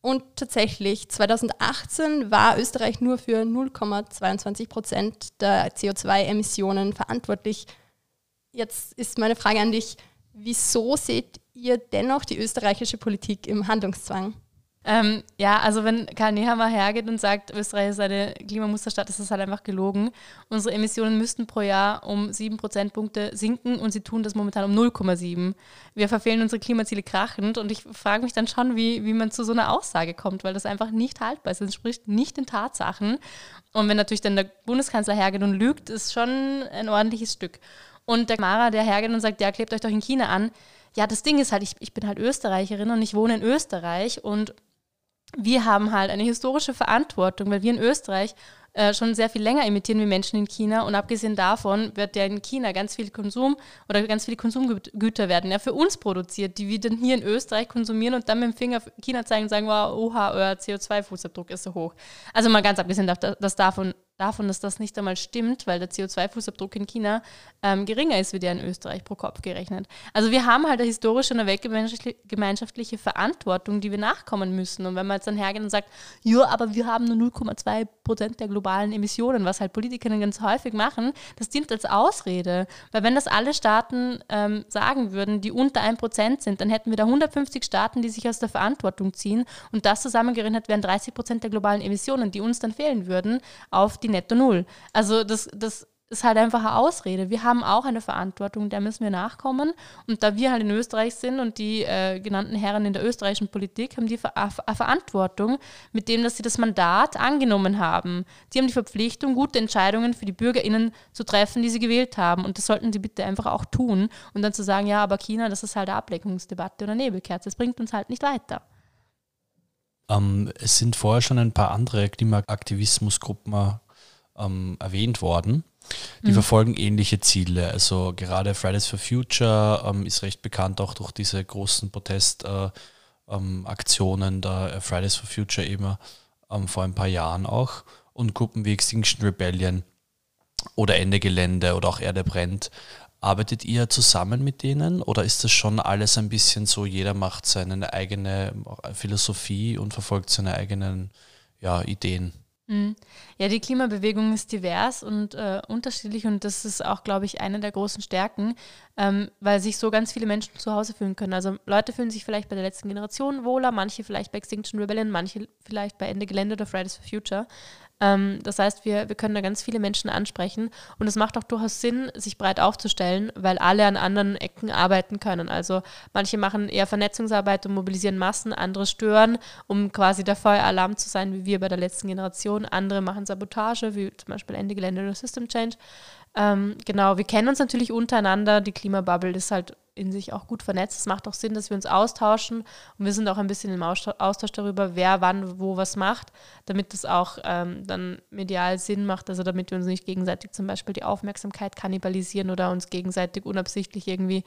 Und tatsächlich, 2018 war Österreich nur für 0,22 Prozent der CO2-Emissionen verantwortlich. Jetzt ist meine Frage an dich, wieso seht ihr dennoch die österreichische Politik im Handlungszwang? Ähm, ja, also wenn Karl Nehammer hergeht und sagt, Österreich ist eine Klimamusterstadt, ist das halt einfach gelogen. Unsere Emissionen müssten pro Jahr um 7 Prozentpunkte sinken und sie tun das momentan um 0,7. Wir verfehlen unsere Klimaziele krachend und ich frage mich dann schon, wie, wie man zu so einer Aussage kommt, weil das einfach nicht haltbar ist. Das entspricht nicht den Tatsachen. Und wenn natürlich dann der Bundeskanzler hergeht und lügt, ist schon ein ordentliches Stück. Und der Mara, der hergeht und sagt, ja, klebt euch doch in China an. Ja, das Ding ist halt, ich, ich bin halt Österreicherin und ich wohne in Österreich und wir haben halt eine historische Verantwortung, weil wir in Österreich äh, schon sehr viel länger emittieren wie Menschen in China und abgesehen davon wird ja in China ganz viel Konsum oder ganz viele Konsumgüter werden ja für uns produziert, die wir dann hier in Österreich konsumieren und dann mit dem Finger auf China zeigen und sagen, wow, oha, euer CO2-Fußabdruck ist so hoch. Also mal ganz abgesehen dass davon davon, dass das nicht einmal stimmt, weil der CO2-Fußabdruck in China ähm, geringer ist wie der in Österreich pro Kopf gerechnet. Also wir haben halt eine historische und eine weltgemeinschaftliche Verantwortung, die wir nachkommen müssen. Und wenn man jetzt dann hergeht und sagt, ja, aber wir haben nur 0,2 Prozent der globalen Emissionen, was halt Politikerinnen ganz häufig machen, das dient als Ausrede. Weil wenn das alle Staaten ähm, sagen würden, die unter 1 Prozent sind, dann hätten wir da 150 Staaten, die sich aus der Verantwortung ziehen und das zusammengerechnet wären 30 Prozent der globalen Emissionen, die uns dann fehlen würden, auf die die Netto Null. Also das, das ist halt einfach eine Ausrede. Wir haben auch eine Verantwortung, der müssen wir nachkommen. Und da wir halt in Österreich sind und die äh, genannten Herren in der österreichischen Politik haben die Ver Verantwortung, mit dem, dass sie das Mandat angenommen haben. Sie haben die Verpflichtung, gute Entscheidungen für die BürgerInnen zu treffen, die sie gewählt haben. Und das sollten sie bitte einfach auch tun. Und dann zu sagen, ja, aber China, das ist halt eine Ableckungsdebatte oder Nebelkerze. Das bringt uns halt nicht weiter. Ähm, es sind vorher schon ein paar andere Klimaaktivismusgruppen ähm, erwähnt worden. Die mhm. verfolgen ähnliche Ziele. Also gerade Fridays for Future ähm, ist recht bekannt auch durch diese großen Protestaktionen äh, ähm, der Fridays for Future eben ähm, vor ein paar Jahren auch. Und Gruppen wie Extinction Rebellion oder Ende Gelände oder auch Erde brennt. Arbeitet ihr zusammen mit denen oder ist das schon alles ein bisschen so, jeder macht seine eigene Philosophie und verfolgt seine eigenen ja, Ideen? Mhm. Ja, die Klimabewegung ist divers und äh, unterschiedlich und das ist auch, glaube ich, eine der großen Stärken, ähm, weil sich so ganz viele Menschen zu Hause fühlen können. Also Leute fühlen sich vielleicht bei der letzten Generation wohler, manche vielleicht bei Extinction Rebellion, manche vielleicht bei Ende Gelände oder Fridays for Future. Ähm, das heißt, wir, wir können da ganz viele Menschen ansprechen und es macht auch durchaus Sinn, sich breit aufzustellen, weil alle an anderen Ecken arbeiten können. Also manche machen eher Vernetzungsarbeit und mobilisieren Massen, andere stören, um quasi der Feueralarm zu sein, wie wir bei der letzten Generation. Andere machen Sabotage, wie zum Beispiel Ende Gelände oder System Change. Ähm, genau, wir kennen uns natürlich untereinander. Die Klimabubble ist halt in sich auch gut vernetzt. Es macht auch Sinn, dass wir uns austauschen und wir sind auch ein bisschen im Austausch darüber, wer wann wo was macht, damit das auch ähm, dann medial Sinn macht, also damit wir uns nicht gegenseitig zum Beispiel die Aufmerksamkeit kannibalisieren oder uns gegenseitig unabsichtlich irgendwie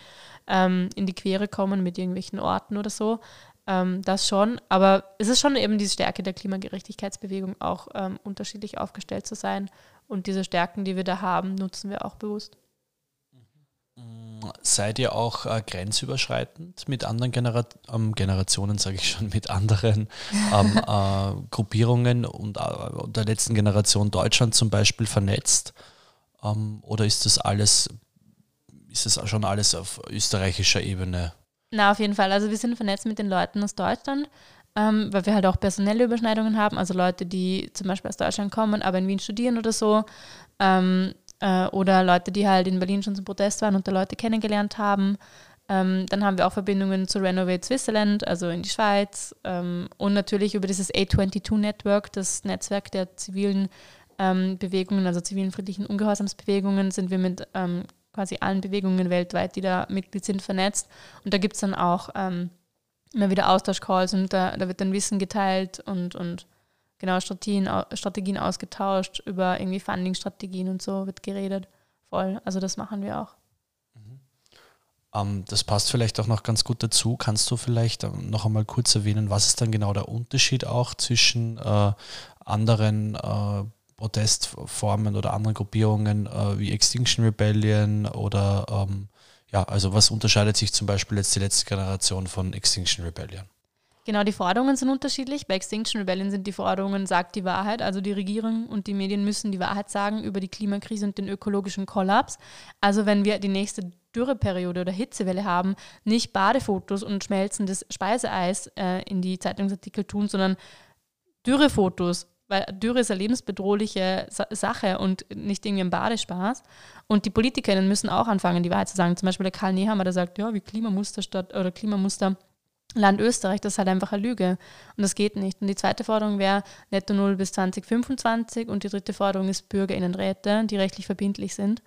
ähm, in die Quere kommen mit irgendwelchen Orten oder so. Ähm, das schon, aber es ist schon eben die Stärke der Klimagerechtigkeitsbewegung, auch ähm, unterschiedlich aufgestellt zu sein und diese Stärken, die wir da haben, nutzen wir auch bewusst. Seid ihr auch äh, grenzüberschreitend mit anderen Genera ähm, Generationen, sage ich schon, mit anderen ähm, äh, Gruppierungen und äh, der letzten Generation Deutschland zum Beispiel vernetzt? Ähm, oder ist das alles, ist das schon alles auf österreichischer Ebene? Na, auf jeden Fall. Also wir sind vernetzt mit den Leuten aus Deutschland, ähm, weil wir halt auch personelle Überschneidungen haben, also Leute, die zum Beispiel aus Deutschland kommen, aber in Wien studieren oder so. Ähm, äh, oder Leute, die halt in Berlin schon zum Protest waren und da Leute kennengelernt haben. Ähm, dann haben wir auch Verbindungen zu Renovate Switzerland, also in die Schweiz. Ähm, und natürlich über dieses A22 Network, das Netzwerk der zivilen ähm, Bewegungen, also zivilen friedlichen Ungehorsamsbewegungen, sind wir mit ähm, quasi allen Bewegungen weltweit, die da Mitglied sind, vernetzt. Und da gibt es dann auch ähm, immer wieder Austauschcalls und da, da, wird dann Wissen geteilt und, und genau Strategien, Strategien ausgetauscht, über irgendwie Funding-Strategien und so wird geredet. Voll. Also das machen wir auch. Mhm. Ähm, das passt vielleicht auch noch ganz gut dazu. Kannst du vielleicht ähm, noch einmal kurz erwähnen, was ist dann genau der Unterschied auch zwischen äh, anderen äh, Protestformen oder anderen Gruppierungen äh, wie Extinction Rebellion oder ähm, ja, also was unterscheidet sich zum Beispiel jetzt die letzte Generation von Extinction Rebellion? Genau, die Forderungen sind unterschiedlich. Bei Extinction Rebellion sind die Forderungen, sagt die Wahrheit. Also die Regierung und die Medien müssen die Wahrheit sagen über die Klimakrise und den ökologischen Kollaps. Also wenn wir die nächste Dürreperiode oder Hitzewelle haben, nicht Badefotos und schmelzendes Speiseeis äh, in die Zeitungsartikel tun, sondern Dürrefotos, weil Dürre ist eine lebensbedrohliche Sache und nicht irgendwie ein Badespaß. Und die PolitikerInnen müssen auch anfangen, die Wahrheit zu sagen. Zum Beispiel der Karl Nehammer, der sagt, ja, wie Klimamuster statt oder Klimamuster Land Österreich, das ist halt einfach eine Lüge. Und das geht nicht. Und die zweite Forderung wäre Netto Null bis 2025 und die dritte Forderung ist BürgerInnenräte, die rechtlich verbindlich sind.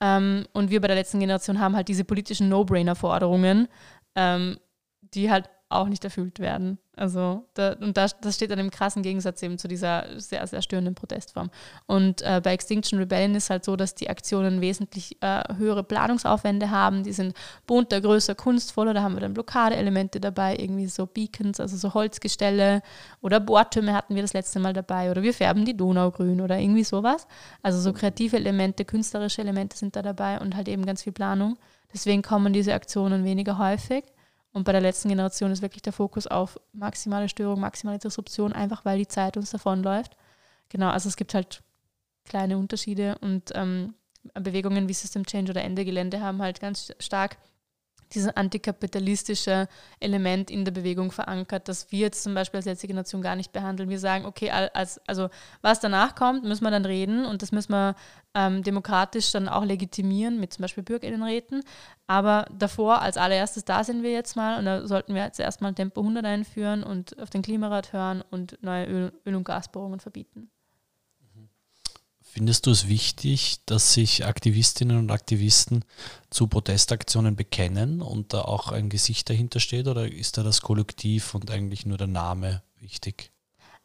Ähm, und wir bei der letzten Generation haben halt diese politischen No-Brainer-Forderungen, ähm, die halt auch nicht erfüllt werden. Also, da, und das, das steht dann im krassen Gegensatz eben zu dieser sehr, sehr störenden Protestform. Und äh, bei Extinction Rebellion ist halt so, dass die Aktionen wesentlich äh, höhere Planungsaufwände haben. Die sind bunter, größer, kunstvoller. Da haben wir dann Blockadeelemente dabei, irgendwie so Beacons, also so Holzgestelle oder Bohrtürme hatten wir das letzte Mal dabei. Oder wir färben die Donau grün oder irgendwie sowas. Also so kreative Elemente, künstlerische Elemente sind da dabei und halt eben ganz viel Planung. Deswegen kommen diese Aktionen weniger häufig. Und bei der letzten Generation ist wirklich der Fokus auf maximale Störung, maximale Disruption, einfach weil die Zeit uns davonläuft. Genau, also es gibt halt kleine Unterschiede und ähm, Bewegungen wie System Change oder Ende Gelände haben halt ganz stark dieses antikapitalistische Element in der Bewegung verankert, das wir jetzt zum Beispiel als jetzige Nation gar nicht behandeln. Wir sagen, okay, als, also was danach kommt, müssen wir dann reden und das müssen wir ähm, demokratisch dann auch legitimieren mit zum Beispiel Bürgerinnenräten. Aber davor, als allererstes, da sind wir jetzt mal und da sollten wir jetzt erstmal Tempo 100 einführen und auf den Klimarat hören und neue Öl-, Öl und Gasbohrungen verbieten. Findest du es wichtig, dass sich Aktivistinnen und Aktivisten zu Protestaktionen bekennen und da auch ein Gesicht dahinter steht oder ist da das Kollektiv und eigentlich nur der Name wichtig?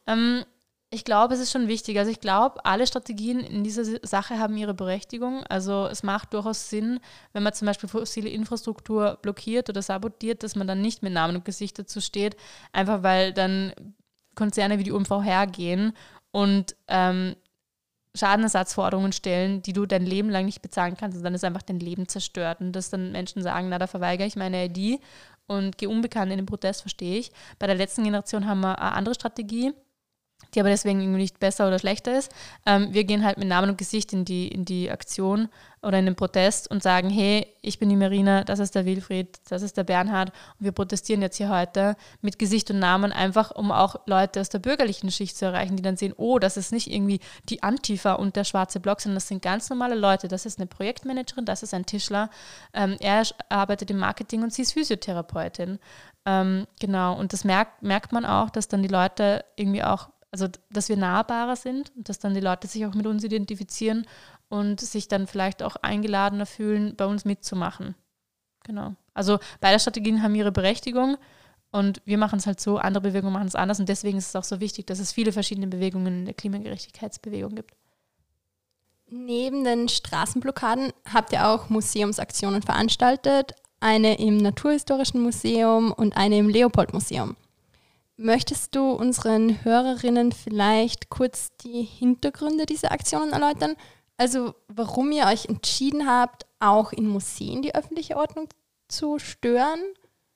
Ähm, ich glaube, es ist schon wichtig. Also ich glaube, alle Strategien in dieser Sache haben ihre Berechtigung. Also es macht durchaus Sinn, wenn man zum Beispiel fossile Infrastruktur blockiert oder sabotiert, dass man dann nicht mit Namen und Gesicht dazu steht, einfach weil dann Konzerne wie die UMV hergehen und ähm, Schadenersatzforderungen stellen, die du dein Leben lang nicht bezahlen kannst und dann ist einfach dein Leben zerstört. Und dass dann Menschen sagen, na, da verweigere ich meine ID und gehe unbekannt in den Protest, verstehe ich. Bei der letzten Generation haben wir eine andere Strategie die aber deswegen irgendwie nicht besser oder schlechter ist. Ähm, wir gehen halt mit Namen und Gesicht in die, in die Aktion oder in den Protest und sagen, hey, ich bin die Marina, das ist der Wilfried, das ist der Bernhard und wir protestieren jetzt hier heute mit Gesicht und Namen einfach, um auch Leute aus der bürgerlichen Schicht zu erreichen, die dann sehen, oh, das ist nicht irgendwie die Antifa und der schwarze Block, sondern das sind ganz normale Leute. Das ist eine Projektmanagerin, das ist ein Tischler, ähm, er arbeitet im Marketing und sie ist Physiotherapeutin. Ähm, genau, und das merkt, merkt man auch, dass dann die Leute irgendwie auch also dass wir nahbarer sind und dass dann die Leute sich auch mit uns identifizieren und sich dann vielleicht auch eingeladener fühlen, bei uns mitzumachen. Genau. Also beide Strategien haben ihre Berechtigung und wir machen es halt so, andere Bewegungen machen es anders und deswegen ist es auch so wichtig, dass es viele verschiedene Bewegungen in der Klimagerechtigkeitsbewegung gibt. Neben den Straßenblockaden habt ihr auch Museumsaktionen veranstaltet, eine im Naturhistorischen Museum und eine im Leopold-Museum. Möchtest du unseren Hörerinnen vielleicht kurz die Hintergründe dieser Aktionen erläutern? Also warum ihr euch entschieden habt, auch in Museen die öffentliche Ordnung zu stören?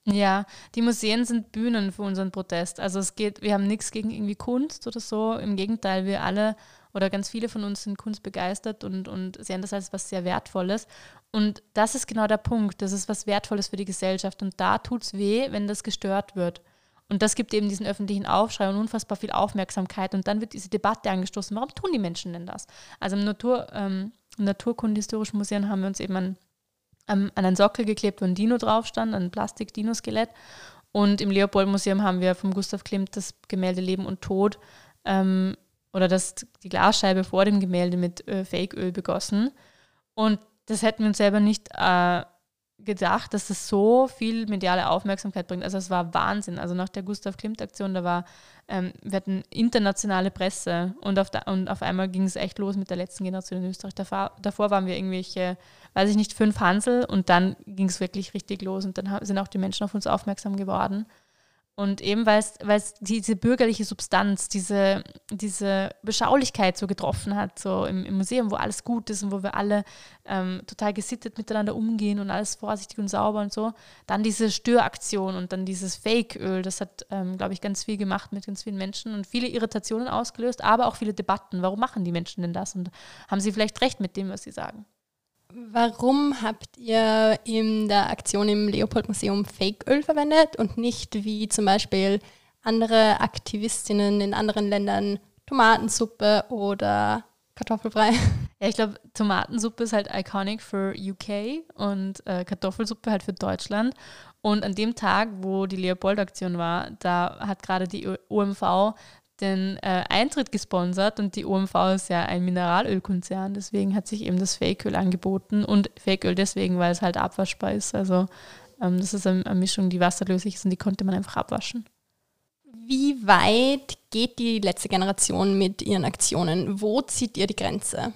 Ja, die Museen sind Bühnen für unseren Protest. Also es geht, wir haben nichts gegen irgendwie Kunst oder so. Im Gegenteil, wir alle oder ganz viele von uns sind kunstbegeistert und, und sehen das als was sehr Wertvolles. Und das ist genau der Punkt. Das ist was Wertvolles für die Gesellschaft. Und da tut es weh, wenn das gestört wird. Und das gibt eben diesen öffentlichen Aufschrei und unfassbar viel Aufmerksamkeit. Und dann wird diese Debatte angestoßen, warum tun die Menschen denn das? Also im Natur, ähm, Naturkundehistorischen Museum haben wir uns eben an, an, einen Sockel geklebt, wo ein Dino drauf stand, ein Plastik-Dino-Skelett. Und im Leopold-Museum haben wir vom Gustav Klimt das Gemälde Leben und Tod ähm, oder das, die Glasscheibe vor dem Gemälde mit äh, Fake-Öl begossen. Und das hätten wir uns selber nicht äh, gedacht, dass das so viel mediale Aufmerksamkeit bringt. Also es war Wahnsinn. Also nach der Gustav Klimt-Aktion, da war, ähm, wir hatten internationale Presse und auf, der, und auf einmal ging es echt los mit der letzten Generation in Österreich. Davor, davor waren wir irgendwelche, weiß ich nicht, fünf Hansel und dann ging es wirklich richtig los und dann sind auch die Menschen auf uns aufmerksam geworden. Und eben weil es diese bürgerliche Substanz, diese, diese Beschaulichkeit so getroffen hat, so im, im Museum, wo alles gut ist und wo wir alle ähm, total gesittet miteinander umgehen und alles vorsichtig und sauber und so. Dann diese Störaktion und dann dieses Fake-Öl, das hat, ähm, glaube ich, ganz viel gemacht mit ganz vielen Menschen und viele Irritationen ausgelöst, aber auch viele Debatten. Warum machen die Menschen denn das? Und haben sie vielleicht recht mit dem, was sie sagen? Warum habt ihr in der Aktion im Leopold-Museum Fake-Öl verwendet und nicht wie zum Beispiel andere Aktivistinnen in anderen Ländern Tomatensuppe oder kartoffelfrei? Ja, ich glaube, Tomatensuppe ist halt iconic für UK und äh, Kartoffelsuppe halt für Deutschland. Und an dem Tag, wo die Leopold-Aktion war, da hat gerade die OMV den äh, Eintritt gesponsert und die OMV ist ja ein Mineralölkonzern, deswegen hat sich eben das Fakeöl angeboten und Fakeöl deswegen, weil es halt abwaschbar ist. Also ähm, das ist eine, eine Mischung, die wasserlöslich ist und die konnte man einfach abwaschen. Wie weit geht die letzte Generation mit ihren Aktionen? Wo zieht ihr die Grenze?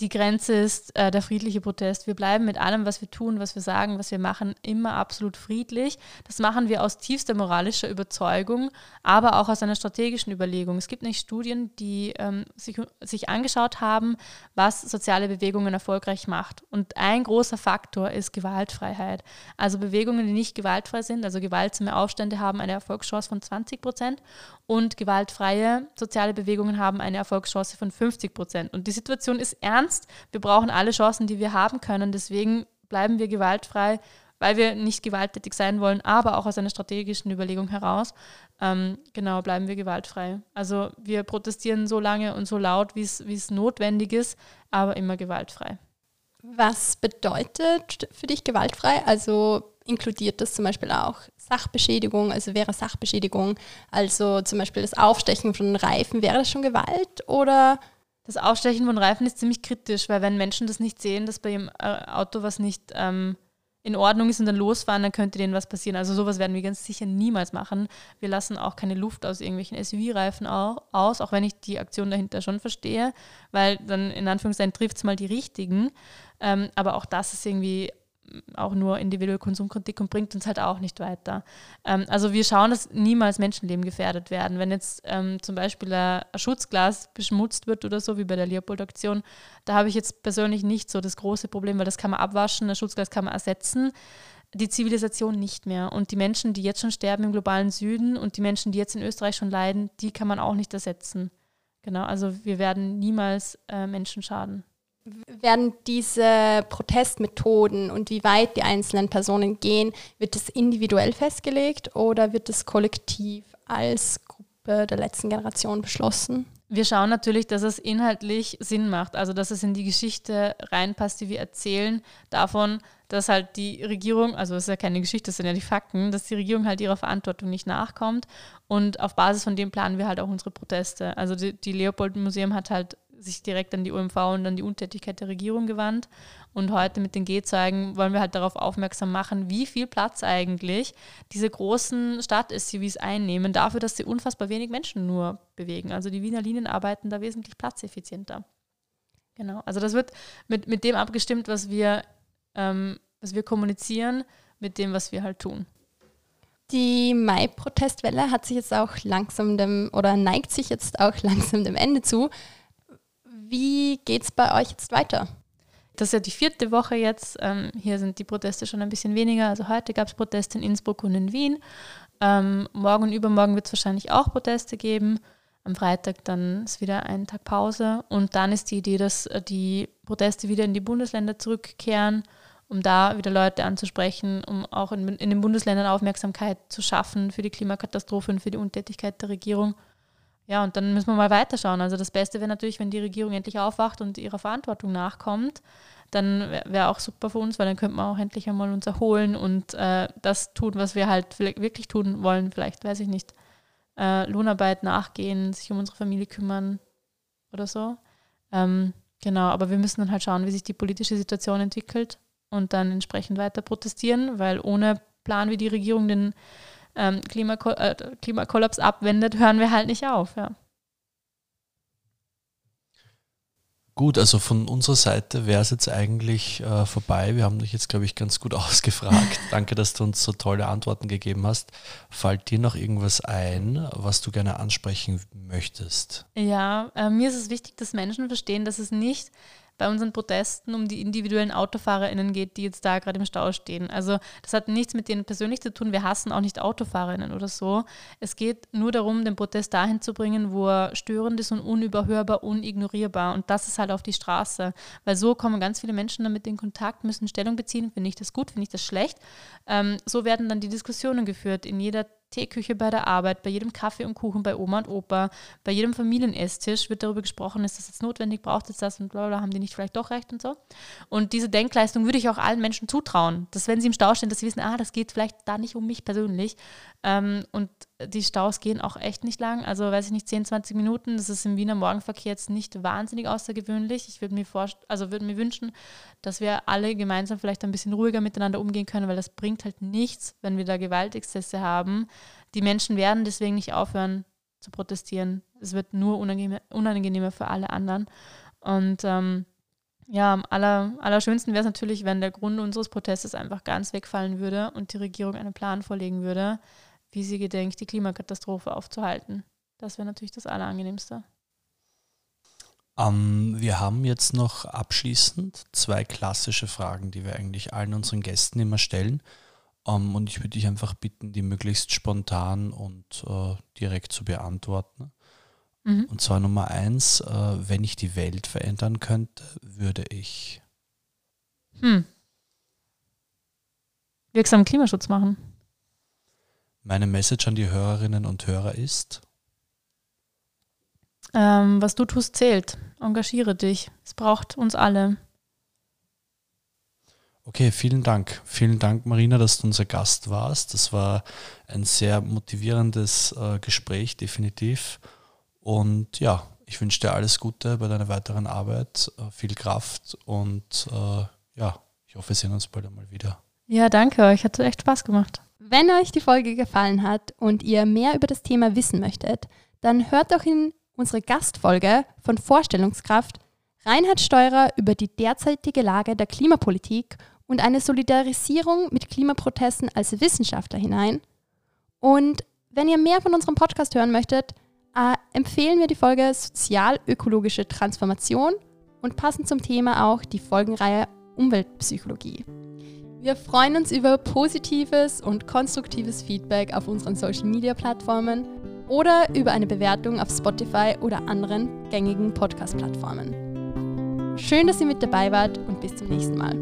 Die Grenze ist äh, der friedliche Protest. Wir bleiben mit allem, was wir tun, was wir sagen, was wir machen, immer absolut friedlich. Das machen wir aus tiefster moralischer Überzeugung, aber auch aus einer strategischen Überlegung. Es gibt nicht Studien, die ähm, sich, sich angeschaut haben, was soziale Bewegungen erfolgreich macht. Und ein großer Faktor ist Gewaltfreiheit. Also Bewegungen, die nicht gewaltfrei sind, also gewaltsame Aufstände haben eine Erfolgschance von 20 Prozent und gewaltfreie soziale Bewegungen haben eine Erfolgschance von 50 Prozent. Und die Situation ist ernst. Wir brauchen alle Chancen, die wir haben können. Deswegen bleiben wir gewaltfrei, weil wir nicht gewalttätig sein wollen, aber auch aus einer strategischen Überlegung heraus. Ähm, genau, bleiben wir gewaltfrei. Also wir protestieren so lange und so laut, wie es notwendig ist, aber immer gewaltfrei. Was bedeutet für dich gewaltfrei? Also inkludiert das zum Beispiel auch Sachbeschädigung, also wäre Sachbeschädigung, also zum Beispiel das Aufstechen von Reifen, wäre das schon Gewalt oder? Das Aufstechen von Reifen ist ziemlich kritisch, weil wenn Menschen das nicht sehen, dass bei ihrem äh, Auto was nicht ähm, in Ordnung ist und dann losfahren, dann könnte denen was passieren. Also sowas werden wir ganz sicher niemals machen. Wir lassen auch keine Luft aus irgendwelchen SUV-Reifen aus, auch wenn ich die Aktion dahinter schon verstehe, weil dann in Anführungszeichen trifft es mal die richtigen. Ähm, aber auch das ist irgendwie auch nur individuelle Konsumkritik und bringt uns halt auch nicht weiter. Ähm, also wir schauen, dass niemals Menschenleben gefährdet werden. Wenn jetzt ähm, zum Beispiel ein, Schutzglas beschmutzt wird oder so, wie bei der Leopold-Aktion, da habe ich jetzt persönlich nicht so das große Problem, weil das kann man abwaschen, ein Schutzglas kann man ersetzen. Die Zivilisation nicht mehr. Und die Menschen, die jetzt schon sterben im globalen Süden und die Menschen, die jetzt in Österreich schon leiden, die kann man auch nicht ersetzen. Genau, also wir werden niemals äh, Menschen schaden werden diese Protestmethoden und wie weit die einzelnen Personen gehen, wird das individuell festgelegt oder wird das kollektiv als Gruppe der letzten Generation beschlossen? Wir schauen natürlich, dass es inhaltlich Sinn macht, also dass es in die Geschichte reinpasst, die wir erzählen, davon, dass halt die Regierung, also es ist ja keine Geschichte, das sind ja die Fakten, dass die Regierung halt ihrer Verantwortung nicht nachkommt und auf Basis von dem planen wir halt auch unsere Proteste. Also die, die Leopold Museum hat halt sich direkt an die UMV und an die Untätigkeit der Regierung gewandt. Und heute mit den G-Zeugen wollen wir halt darauf aufmerksam machen, wie viel Platz eigentlich diese großen Stadt-SUVs einnehmen, dafür, dass sie unfassbar wenig Menschen nur bewegen. Also die Wiener Linien arbeiten da wesentlich platzeffizienter. Genau, also das wird mit, mit dem abgestimmt, was wir, ähm, was wir kommunizieren, mit dem, was wir halt tun. Die Mai-Protestwelle hat sich jetzt auch langsam dem oder neigt sich jetzt auch langsam dem Ende zu. Wie geht es bei euch jetzt weiter? Das ist ja die vierte Woche jetzt. Ähm, hier sind die Proteste schon ein bisschen weniger. Also heute gab es Proteste in Innsbruck und in Wien. Ähm, morgen und übermorgen wird es wahrscheinlich auch Proteste geben. Am Freitag dann ist wieder ein Tag Pause. Und dann ist die Idee, dass äh, die Proteste wieder in die Bundesländer zurückkehren, um da wieder Leute anzusprechen, um auch in, in den Bundesländern Aufmerksamkeit zu schaffen für die Klimakatastrophe und für die Untätigkeit der Regierung. Ja, und dann müssen wir mal weiterschauen. Also das Beste wäre natürlich, wenn die Regierung endlich aufwacht und ihrer Verantwortung nachkommt. Dann wäre auch super für uns, weil dann könnten wir auch endlich einmal uns erholen und äh, das tun, was wir halt wirklich tun wollen. Vielleicht, weiß ich nicht, äh, Lohnarbeit nachgehen, sich um unsere Familie kümmern oder so. Ähm, genau, aber wir müssen dann halt schauen, wie sich die politische Situation entwickelt und dann entsprechend weiter protestieren, weil ohne Plan, wie die Regierung den ähm, Klimako äh, Klimakollaps abwendet, hören wir halt nicht auf. Ja. Gut, also von unserer Seite wäre es jetzt eigentlich äh, vorbei. Wir haben dich jetzt, glaube ich, ganz gut ausgefragt. Danke, dass du uns so tolle Antworten gegeben hast. Fällt dir noch irgendwas ein, was du gerne ansprechen möchtest? Ja, äh, mir ist es wichtig, dass Menschen verstehen, dass es nicht bei unseren Protesten um die individuellen AutofahrerInnen geht, die jetzt da gerade im Stau stehen. Also das hat nichts mit denen persönlich zu tun. Wir hassen auch nicht AutofahrerInnen oder so. Es geht nur darum, den Protest dahin zu bringen, wo er störend ist und unüberhörbar, unignorierbar. Und das ist halt auf die Straße. Weil so kommen ganz viele Menschen damit in Kontakt, müssen Stellung beziehen. Finde ich das gut, finde ich das schlecht. Ähm, so werden dann die Diskussionen geführt in jeder Teeküche bei der Arbeit, bei jedem Kaffee und Kuchen bei Oma und Opa, bei jedem Familienesstisch wird darüber gesprochen, ist das jetzt notwendig, braucht es das und bla bla, haben die nicht vielleicht doch recht und so. Und diese Denkleistung würde ich auch allen Menschen zutrauen, dass wenn sie im Stau stehen, dass sie wissen, ah, das geht vielleicht da nicht um mich persönlich. Ähm, und die Staus gehen auch echt nicht lang, also weiß ich nicht, 10, 20 Minuten, das ist im Wiener Morgenverkehr jetzt nicht wahnsinnig außergewöhnlich. Ich würde mir, also würde mir wünschen, dass wir alle gemeinsam vielleicht ein bisschen ruhiger miteinander umgehen können, weil das bringt halt nichts, wenn wir da Gewaltexzesse haben. Die Menschen werden deswegen nicht aufhören zu protestieren. Es wird nur unangenehmer, unangenehmer für alle anderen. Und ähm, ja, am aller, allerschönsten wäre es natürlich, wenn der Grund unseres Protestes einfach ganz wegfallen würde und die Regierung einen Plan vorlegen würde, wie sie gedenkt, die Klimakatastrophe aufzuhalten. Das wäre natürlich das Allerangenehmste. Um, ähm, wir haben jetzt noch abschließend zwei klassische Fragen, die wir eigentlich allen unseren Gästen immer stellen. Um, ähm, und ich würde dich einfach bitten, die möglichst spontan und uh, direkt zu beantworten. Mhm. Und zwar Nummer eins, uh, wenn ich die Welt verändern könnte, würde ich. Hm. Wirksamen Klimaschutz machen. Meine Message an die Hörerinnen und Hörer ist? Ähm, was du tust, zählt. Engagiere dich. Es braucht uns alle. Okay, vielen Dank. Vielen Dank, Marina, dass du unser Gast warst. Das war ein sehr motivierendes äh, Gespräch, definitiv. Und ja, ich wünsche dir alles Gute bei deiner weiteren Arbeit, äh, viel Kraft und äh, ja, ich hoffe, wir sehen uns bald einmal wieder. Ja, danke euch. Hat echt Spaß gemacht. Wenn euch die Folge gefallen hat und ihr mehr über das Thema wissen möchtet, dann hört doch in unsere Gastfolge von Vorstellungskraft Reinhard Steurer über die derzeitige Lage der Klimapolitik und eine Solidarisierung mit Klimaprotesten als Wissenschaftler hinein. Und wenn ihr mehr von unserem Podcast hören möchtet, äh, empfehlen wir die Folge Sozial-ökologische Transformation und passend zum Thema auch die Folgenreihe Umweltpsychologie. Wir freuen uns über positives und konstruktives Feedback auf unseren Social-Media-Plattformen oder über eine Bewertung auf Spotify oder anderen gängigen Podcast-Plattformen. Schön, dass ihr mit dabei wart und bis zum nächsten Mal.